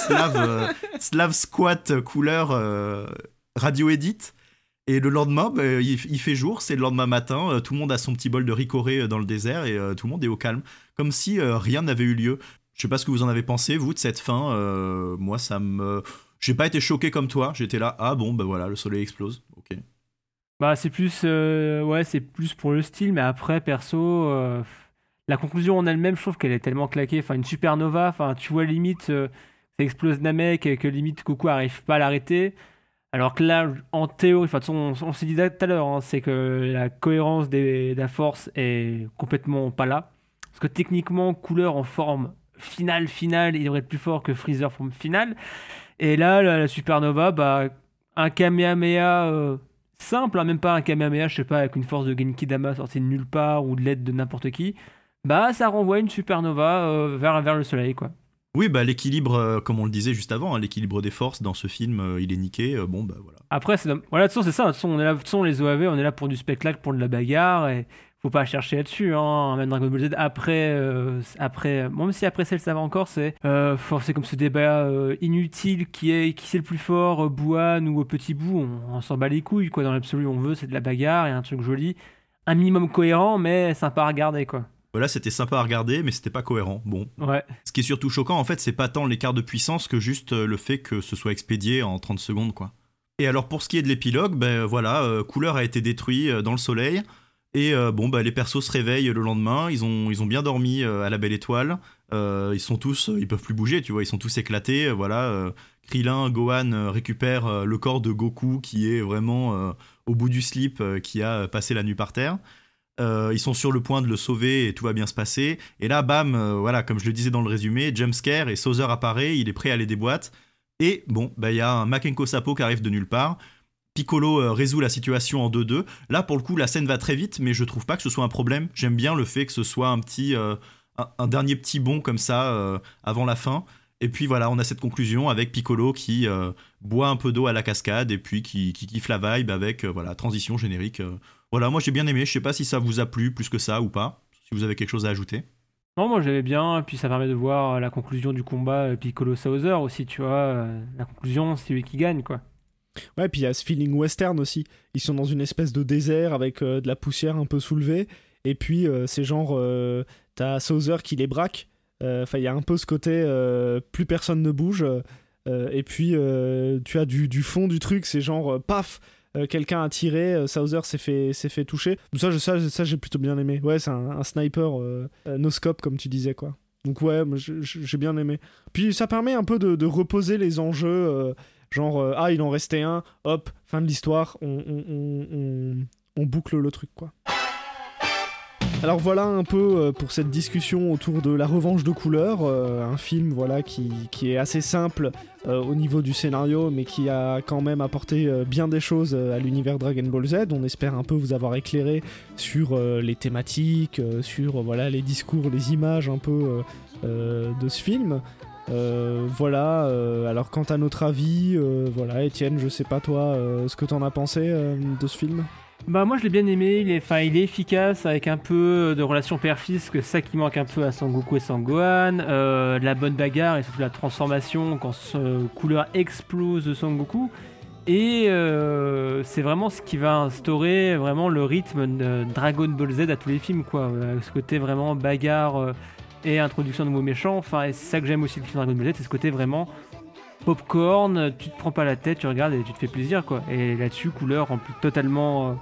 Slav euh, Slav squat couleur euh, radio edit et le lendemain, bah, il, fait jour, c'est le lendemain matin, euh, tout le monde a son petit bol de ricoré euh, dans le désert et euh, tout le monde est au calme, comme si rien n'avait eu lieu. Je sais pas ce que vous en avez pensé, vous, de cette fin. moi, ça me. J'ai pas été choqué comme toi, j'étais là, ah bon, bah voilà, le soleil explose, ok. Bah, c'est plus, ouais, plus pour le style, mais après, perso, la conclusion en elle-même, je trouve qu'elle est tellement claquée. Enfin, une supernova, enfin, tu vois limite, ça explose Namek et que limite Goku arrive pas à l'arrêter. Alors que là, en théorie, enfin, on, on s'est dit tout à l'heure, hein, c'est que la cohérence des- de la force est complètement pas là. Parce que techniquement, couleur en forme finale, finale, il devrait être plus fort que Freezer forme finale. Et là, la, supernova, bah, un Kamehameha euh, simple, hein, même pas un Kamehameha, je sais pas, avec une force de Genki Dama sortie de nulle part ou de l'aide de n'importe qui, bah ça renvoie une supernova euh, vers le soleil, quoi. Oui, bah l'équilibre, euh, comme on le disait juste avant, hein, l'équilibre des forces dans ce film, euh, il est niqué, euh, bon bah voilà. Après, c'est voilà, de toute façon, c'est ça, de toute façon, on là, façon, les OAV, on est là pour du spectacle, pour de la bagarre, et faut pas chercher là-dessus, hein. Même Dragon Ball Z, après, après, bon, même si après celle, ça va encore, c'est, c'est comme ce débat inutile qui est, qui c'est le plus fort, Bouhan ou Petit Bout, on, on s'en bat les couilles, quoi, dans l'absolu, on veut, c'est de la bagarre et un truc joli, un minimum cohérent, mais sympa à regarder, quoi. Voilà, c'était sympa à regarder, mais c'était pas cohérent. Bon, Ouais. Ce qui est surtout choquant, en fait, c'est pas tant l'écart de puissance que juste euh, le fait que ce soit expédié en 30 secondes, quoi. Et alors, pour ce qui est de l'épilogue, ben voilà, euh, Couleur a été détruit euh, dans le soleil. Et euh, bon, bah, les persos se réveillent le lendemain, ils ont, ils ont bien dormi euh, à la belle étoile. Euh, ils sont tous, ils peuvent plus bouger, tu vois, ils sont tous éclatés. euh, voilà, euh, Krillin, Gohan euh, récupèrent euh, le corps de Goku qui est vraiment euh, au bout du slip, euh, qui a passé la nuit par terre. Euh, ils sont sur le point de le sauver et tout va bien se passer. Et là, bam, euh, voilà, comme je le disais dans le résumé, jumpscare et Sauzer apparaît, il est prêt à les déboîter. Et bon, bah, il y a un Makenko Sapo qui arrive de nulle part. Piccolo euh, résout la situation en 2-2. Là, pour le coup, la scène va très vite, mais je trouve pas que ce soit un problème. J'aime bien le fait que ce soit un petit, un, dernier petit bond comme ça avant la fin. Et puis voilà, on a cette conclusion avec Piccolo qui boit un peu d'eau à la cascade et puis qui, qui kiffe la vibe avec voilà transition générique. Voilà, moi j'ai bien aimé. Je sais pas si ça vous a plu plus que ça ou pas. Si vous avez quelque chose à ajouter. Non, moi j'aimais bien, et puis ça permet de voir la conclusion du combat euh, Piccolo Sauzer aussi, tu vois. Euh, la conclusion, c'est lui qui gagne, quoi. Ouais, puis il y a ce feeling western aussi. Ils sont dans une espèce de désert avec euh, de la poussière un peu soulevée, et puis c'est genre, t'as Sauzer qui les braque. Enfin, il y a un peu ce côté, plus personne ne bouge, et puis tu as du, du, fond du truc, c'est genre, paf euh, quelqu'un a tiré, euh, Souther s'est fait, fait toucher. Ça, ça, ça j'ai plutôt bien aimé. Ouais, c'est un, sniper euh, no scope, comme tu disais, quoi. Donc ouais, j'ai bien aimé. Puis ça permet un peu de, reposer les enjeux, genre, ah, il en restait un, hop, fin de l'histoire, on, on, on boucle le truc, quoi. Alors voilà un peu euh, pour cette discussion autour de La Revanche de couleur, euh, un film voilà qui, est assez simple euh, au niveau du scénario, mais qui a quand même apporté bien des choses à l'univers Dragon Ball Z. On espère un peu vous avoir éclairé sur les thématiques, sur voilà les discours, les images un peu de ce film. voilà, alors quant à notre avis, voilà, Étienne, je sais pas toi ce que t'en as pensé de ce film? Bah moi je l'ai bien aimé, il est, il est efficace avec un peu de relation père-fils, que ça qui manque un peu à Sangoku et Sangohan, euh, la bonne bagarre et surtout la transformation quand ce couleur explose de Sangoku. Et euh, c'est vraiment ce qui va instaurer vraiment le rythme Dragon Ball Z à tous les films, quoi. Euh, ce côté vraiment bagarre et introduction de nouveaux méchants. Enfin, c'est ça que j'aime aussi le film Dragon Ball Z, c'est ce côté vraiment popcorn, tu te prends pas la tête, tu regardes et tu te fais plaisir quoi. Et là-dessus, couleur remplit totalement,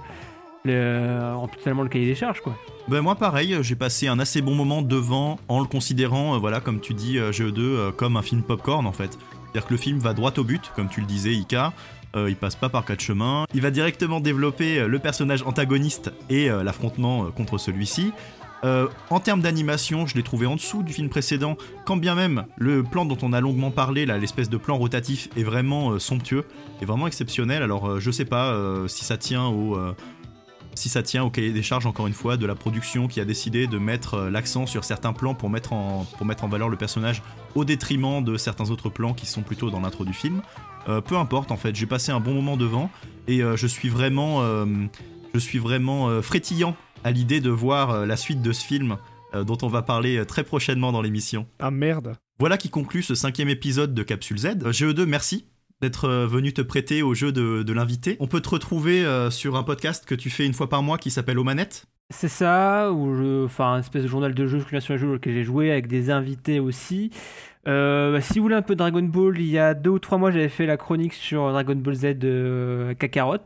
euh, le, totalement le cahier des charges quoi. Ben moi pareil, j'ai passé un assez bon moment devant en le considérant, euh, voilà comme tu dis euh, GE2, comme un film popcorn en fait. C'est-à-dire que le film va droit au but, comme tu le disais Ika, il passe pas par quatre chemins, il va directement développer le personnage antagoniste et l'affrontement contre celui-ci. Euh, en termes d'animation, je l'ai trouvé en dessous du film précédent, quand bien même le plan dont on a longuement parlé, l'espèce de plan rotatif, est vraiment euh, somptueux, est vraiment exceptionnel. Alors euh, je sais pas si ça tient au si ça tient au cahier des charges encore une fois de la production qui a décidé de mettre l'accent sur certains plans pour mettre en pour mettre en valeur le personnage au détriment de certains autres plans qui sont plutôt dans l'intro du film. peu importe en fait, j'ai passé un bon moment devant et je suis vraiment je suis vraiment frétillant à l'idée de voir euh, la suite de ce film euh, dont on va parler euh, très prochainement dans l'émission. Ah merde. Voilà qui conclut ce cinquième épisode de Capsule Z. GE2, merci d'être venu te prêter au jeu de, l'invité. On peut te retrouver sur un podcast que tu fais une fois par mois qui s'appelle Aux Manettes. C'est ça, ou je, enfin, un espèce de journal de jeu sur un jeu auquel j'ai joué avec des invités aussi. Bah, si vous voulez un peu de Dragon Ball, il y a deux ou trois mois, j'avais fait la chronique sur Dragon Ball Z Kakarot,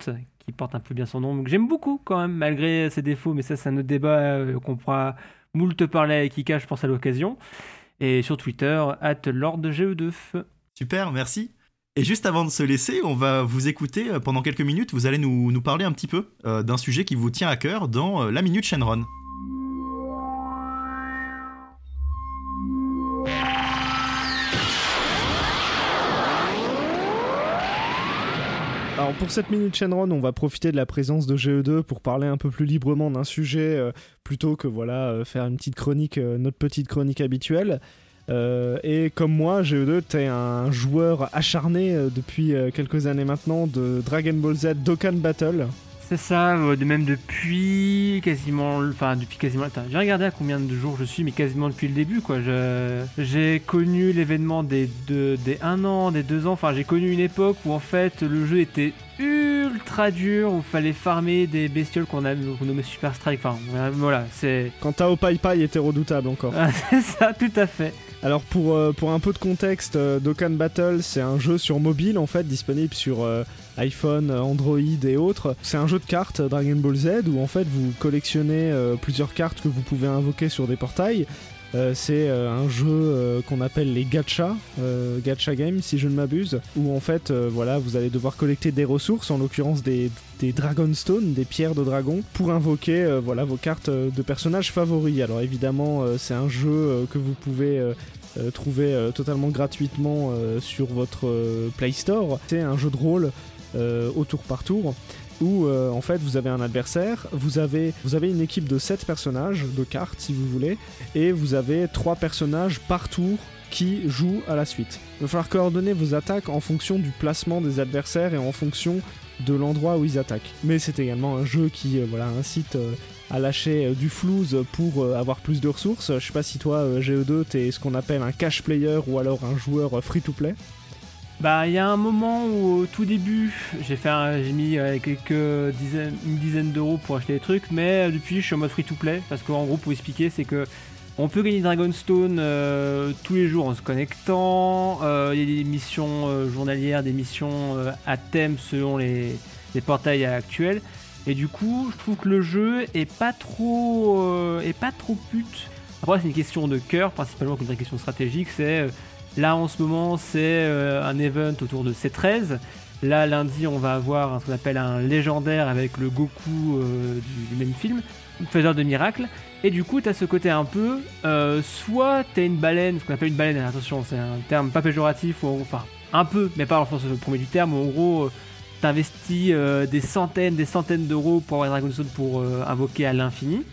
qui porte un peu bien son nom. Donc j'aime beaucoup quand même, malgré ses défauts, mais ça c'est un autre débat euh, qu'on pourra moult parler avec Ika, je pense, à l'occasion. Et sur Twitter, at LordGE2. Super, merci. Et juste avant de se laisser, on va vous écouter euh, pendant quelques minutes. Vous allez nous, nous parler un petit peu euh, d'un sujet qui vous tient à cœur dans la Minute Shenron. Alors pour cette minute Shenron, on va profiter de la présence de GE2 pour parler un peu plus librement d'un sujet euh, plutôt que voilà euh, faire une petite chronique, euh, notre petite chronique habituelle. et comme moi, GE2, t'es un joueur acharné depuis quelques années maintenant de Dragon Ball Z Dokkan Battle. C'est ça, euh, de même depuis quasiment, enfin depuis quasiment, j'ai regardé à combien de jours je suis, mais quasiment depuis le début quoi. J'ai connu l'événement des, deux, des 1 an, des 2 ans, enfin j'ai connu une époque où en fait le jeu était ultra dur, où fallait farmer des bestioles qu'on a nommé Super Strike, enfin voilà, c'est... Quand Tao Pai Pai était redoutable encore. c'est ça, tout à fait. Alors pour, euh, pour un peu de contexte, euh, Dokkan Battle c'est un jeu sur mobile en fait disponible sur euh, iPhone, Android et autres. C'est un jeu de cartes Dragon Ball Z où en fait vous collectionnez plusieurs cartes que vous pouvez invoquer sur des portails. Euh, c'est euh, un jeu euh, qu'on appelle les gacha, gacha games si je ne m'abuse, où en fait voilà vous allez devoir collecter des ressources, en l'occurrence des, des Dragonstone, des pierres de dragon, pour invoquer voilà vos cartes de personnages favoris. Alors évidemment c'est un jeu que vous pouvez trouver totalement gratuitement sur votre Play Store. C'est un jeu de rôle au tour par tour où euh, en fait vous avez un adversaire, vous avez, une équipe de 7 personnages de cartes si vous voulez, et vous avez 3 personnages par tour qui jouent à la suite. Il va falloir coordonner vos attaques en fonction du placement des adversaires et en fonction de l'endroit où ils attaquent. Mais c'est également un jeu qui euh, incite euh, à lâcher du flouze pour avoir plus de ressources. Je sais pas si toi, euh, GE2, t'es ce qu'on appelle un cash player ou alors un joueur free to play. Bah, il y a un moment où, au tout début, j'ai fait, j'ai mis euh, quelques dizaines, une dizaine d'euros pour acheter des trucs, mais euh, depuis, je suis en mode free to play parce qu'en gros, pour expliquer, c'est que on peut gagner Dragonstone euh, tous les jours en se connectant. Il y a des missions journalières, des missions à thème selon les, les portails actuels. Et du coup, je trouve que le jeu est pas trop, est pas trop pute. Après, c'est une question de cœur, principalement comme une question stratégique. C'est Là en ce moment c'est euh, un event autour de C13. Là lundi on va avoir ce qu'on appelle un légendaire avec le Goku euh, du, même film, faiseur de miracles. Et du coup t'as ce côté un peu, euh, soit t'as une baleine, ce qu'on appelle une baleine, attention c'est un terme pas péjoratif, enfin un peu, mais pas le sens premier du terme, en gros euh, t'investis euh, des centaines, des centaines d'euros pour avoir Dragonstone pour euh, invoquer à l'infini.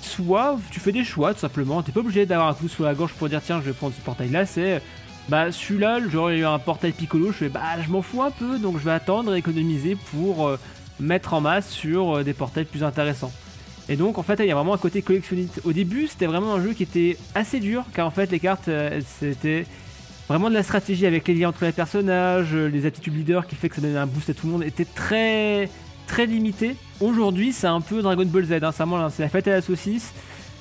Soit tu fais des choix tout simplement, t'es pas obligé d'avoir un coup sous la gorge pour dire tiens je vais prendre ce portail là, c'est bah celui-là, j'aurais eu un portail piccolo, je fais bah je m'en fous un peu, donc je vais attendre et économiser pour euh, mettre en masse sur euh, des portails plus intéressants. Et donc en fait il y a vraiment un côté collectionniste. Au début c'était vraiment un jeu qui était assez dur, car en fait les cartes euh, c'était vraiment de la stratégie avec les liens entre les personnages, les attitudes leaders qui fait que ça donnait un boost à tout le monde, était très très limité. Aujourd'hui c'est un peu Dragon Ball Z, hein, c'est la fête à la saucisse.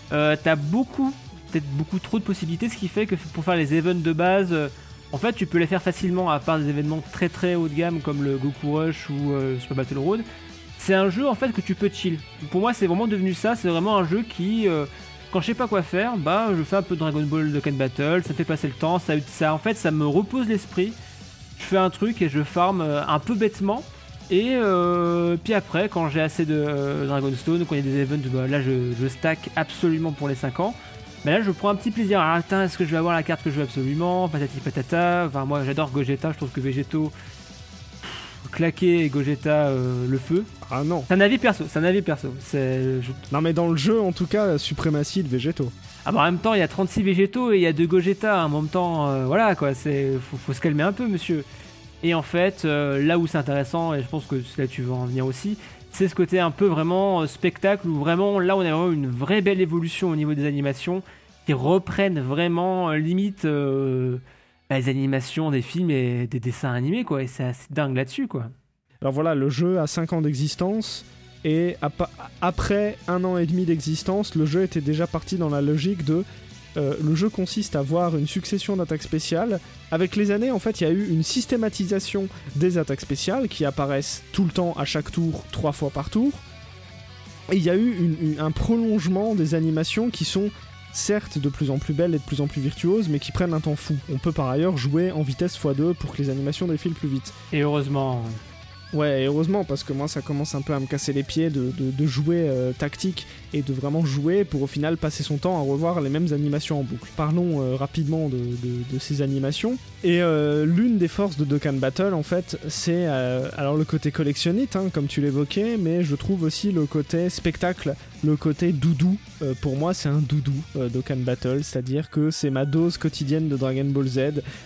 T'as beaucoup peut-être beaucoup trop de possibilités, ce qui fait que pour faire les events de base, euh, en fait, tu peux les faire facilement à part des événements très très haut de gamme comme le Goku Rush ou euh, Super Battle Road. C'est un jeu en fait que tu peux chill. Pour moi, c'est vraiment devenu ça. C'est vraiment un jeu qui, euh, quand je sais pas quoi faire, bah je fais un peu de Dragon Ball Dokkan Battle, ça fait passer le temps. Ça, en fait, ça me repose l'esprit. Je fais un truc et je farm euh, un peu bêtement. Et puis après, quand j'ai assez de euh, Dragonstone, quand il y a des events, bah, là je stack absolument pour les 5 ans. Mais là je prends un petit plaisir. Ah, attends, est-ce que je vais avoir la carte que je veux absolument? Patati patata. Enfin, moi j'adore Gogeta, je trouve que Végéto. Claquer et Gogeta euh, le feu. Ah non. C'est un avis perso, c'est un avis perso. C'est, je- Non mais dans le jeu en tout cas, la suprématie de végétaux. Ah bah en même temps, il y a 36 végétaux et il y a 2 Gogeta. En même temps, euh, voilà quoi, c'est faut, faut se calmer un peu, monsieur. Et en fait, euh, là où c'est intéressant, et je pense que là tu vas en venir aussi, c'est ce côté un peu vraiment euh, spectacle où vraiment là on a une vraie belle évolution au niveau des animations qui reprennent vraiment euh, limite euh, bah, les animations des films et des dessins animés quoi. Et c'est assez dingue là-dessus quoi. Alors voilà, le jeu a 5 ans d'existence et après un an et demi d'existence, le jeu était déjà parti dans la logique de euh, le jeu consiste à avoir une succession d'attaques spéciales. Avec les années, en fait, il y a eu une systématisation des attaques spéciales qui apparaissent tout le temps à chaque tour, trois fois par tour. Et il y a eu une- une- un prolongement des animations qui sont certes de plus en plus belles et de plus en plus virtuoses, mais qui prennent un temps fou. On peut par ailleurs jouer en vitesse x2 pour que les animations défilent plus vite. Et heureusement, Ouais, et heureusement, parce que moi ça commence un peu à me casser les pieds de, de- de jouer euh, tactique et de vraiment jouer pour au final passer son temps à revoir les mêmes animations en boucle. Parlons euh, rapidement de, ces animations. Et euh, l'une des forces de Dokkan Battle, en fait, c'est euh, alors le côté collectionnite, hein, comme tu l'évoquais, mais je trouve aussi le côté spectacle, le côté doudou. Pour moi, c'est un doudou, Dokkan Battle, c'est-à-dire que c'est ma dose quotidienne de Dragon Ball Z,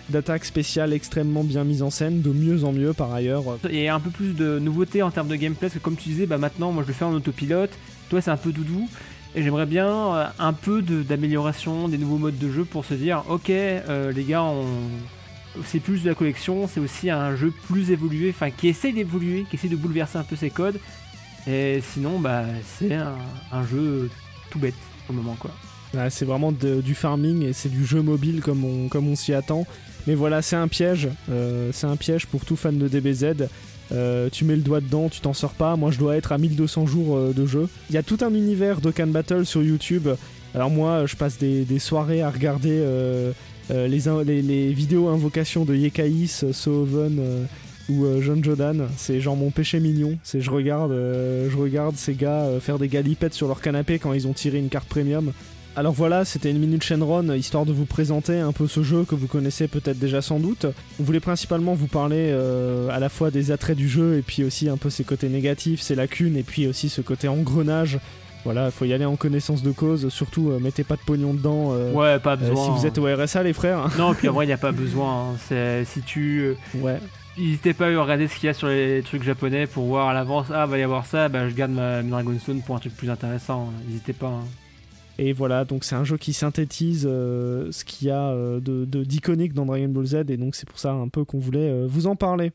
d'attaques spéciales extrêmement bien mises en scène, de mieux en mieux par ailleurs. a un peu plus de nouveautés en termes de gameplay, parce que comme tu disais, bah maintenant moi je le fais en autopilote, toi c'est un peu doudou, et j'aimerais bien euh, un peu d'amélioration, des nouveaux modes de jeu pour se dire, ok euh, les gars, c'est plus de la collection, c'est aussi un jeu plus évolué, enfin qui essaye d'évoluer, qui essaye de bouleverser un peu ses codes, et sinon bah c'est un, jeu tout bête au moment quoi. C'est vraiment du farming et c'est du jeu mobile comme on, comme on s'y attend. Mais voilà, c'est un piège. euh, c'est un piège pour tout fan de DBZ. Euh, tu mets le doigt dedans, tu t'en sors pas. Moi, je dois être à 1200 jours euh, de jeu. Il y a tout un univers d'Okan Battle sur YouTube Alors moi, je passe des, soirées à regarder euh, les, vidéos invocations de Yekaïs, Sohoven ou John Jodan. C'est genre mon péché mignon. C'est je regarde, je regarde ces gars faire des galipettes sur leur canapé quand ils ont tiré une carte premium. Alors voilà, c'était une minute Shenron, histoire de vous présenter un peu ce jeu que vous connaissez peut-être déjà sans doute. On voulait principalement vous parler euh, à la fois des attraits du jeu et puis aussi un peu ses côtés négatifs, ses lacunes et puis aussi ce côté engrenage. Voilà, faut y aller en connaissance de cause, surtout euh, mettez pas de pognon dedans euh, Ouais, pas besoin. si vous êtes au RSA les frères. Non, puis en vrai, il n'y a pas besoin. hein. C'est si tu ouais. N'hésitez pas à regarder ce qu'il y a sur les trucs japonais pour voir à l'avance. Ah, va y avoir ça, bah, je garde ma ma Dragonstone pour un truc plus intéressant. N'hésitez pas. hein. Et voilà, donc c'est un jeu qui synthétise euh, ce qu'il y a euh, de d'iconique dans Dragon Ball Z, et donc c'est pour ça un peu qu'on voulait euh, vous en parler.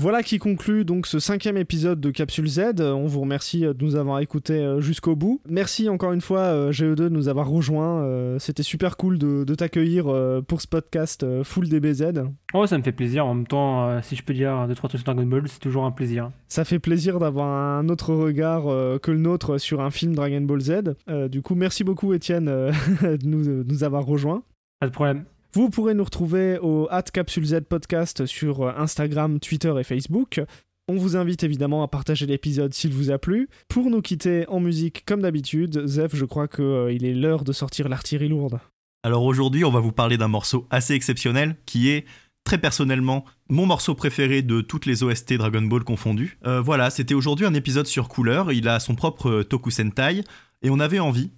Voilà qui conclut donc ce cinquième épisode de Capsule Z. On vous remercie de nous avoir écoutés euh, jusqu'au bout. Merci encore une fois euh, GE2 de nous avoir rejoints. Euh, C'était super cool de, de t'accueillir pour ce podcast full DBZ. Oh, ça me fait plaisir. En même temps, si je peux dire deux trois trucs sur Dragon Ball, c'est toujours un plaisir. Ça fait plaisir d'avoir un autre regard que le nôtre sur un film Dragon Ball Z. Du coup, merci beaucoup Étienne de nous, de nous avoir rejoints. Pas de problème. Vous pourrez nous retrouver au Capsule Z Podcast sur euh, Instagram, Twitter et Facebook. On vous invite évidemment à partager l'épisode s'il vous a plu. Pour nous quitter en musique comme d'habitude, Zef, je crois qu'il est l'heure de sortir l'artillerie lourde. Alors aujourd'hui, on va vous parler d'un morceau assez exceptionnel qui est très personnellement mon morceau préféré de toutes les OST Dragon Ball confondues. Euh, voilà, c'était aujourd'hui un épisode sur couleur, il a son propre euh, Toku Sentai et on avait envie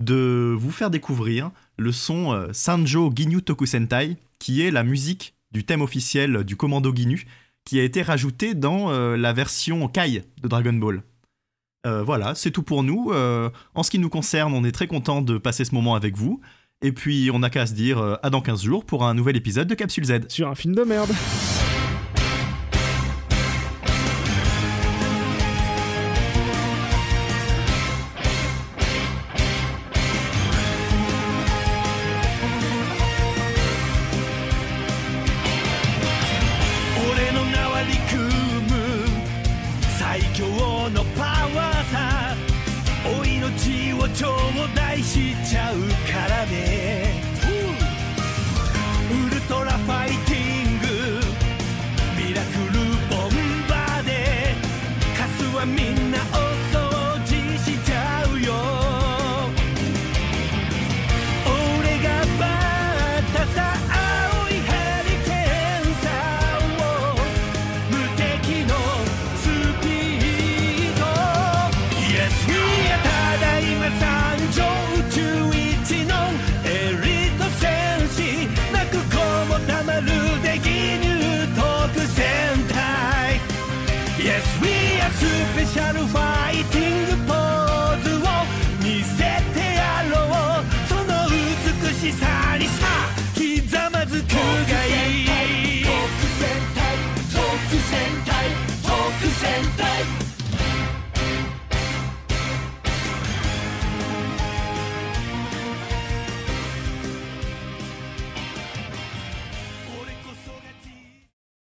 de vous faire découvrir le son euh, Sanjo Ginyu Toku Sentai qui est la musique du thème officiel du commando Ginyu qui a été rajouté dans euh, la version Kai de Dragon Ball. Euh, voilà, c'est tout pour nous. En ce qui nous concerne, on est très content de passer ce moment avec vous. Et puis, on n'a qu'à se dire à dans 15 jours pour un nouvel épisode de Capsule Z. Sur un film de merde.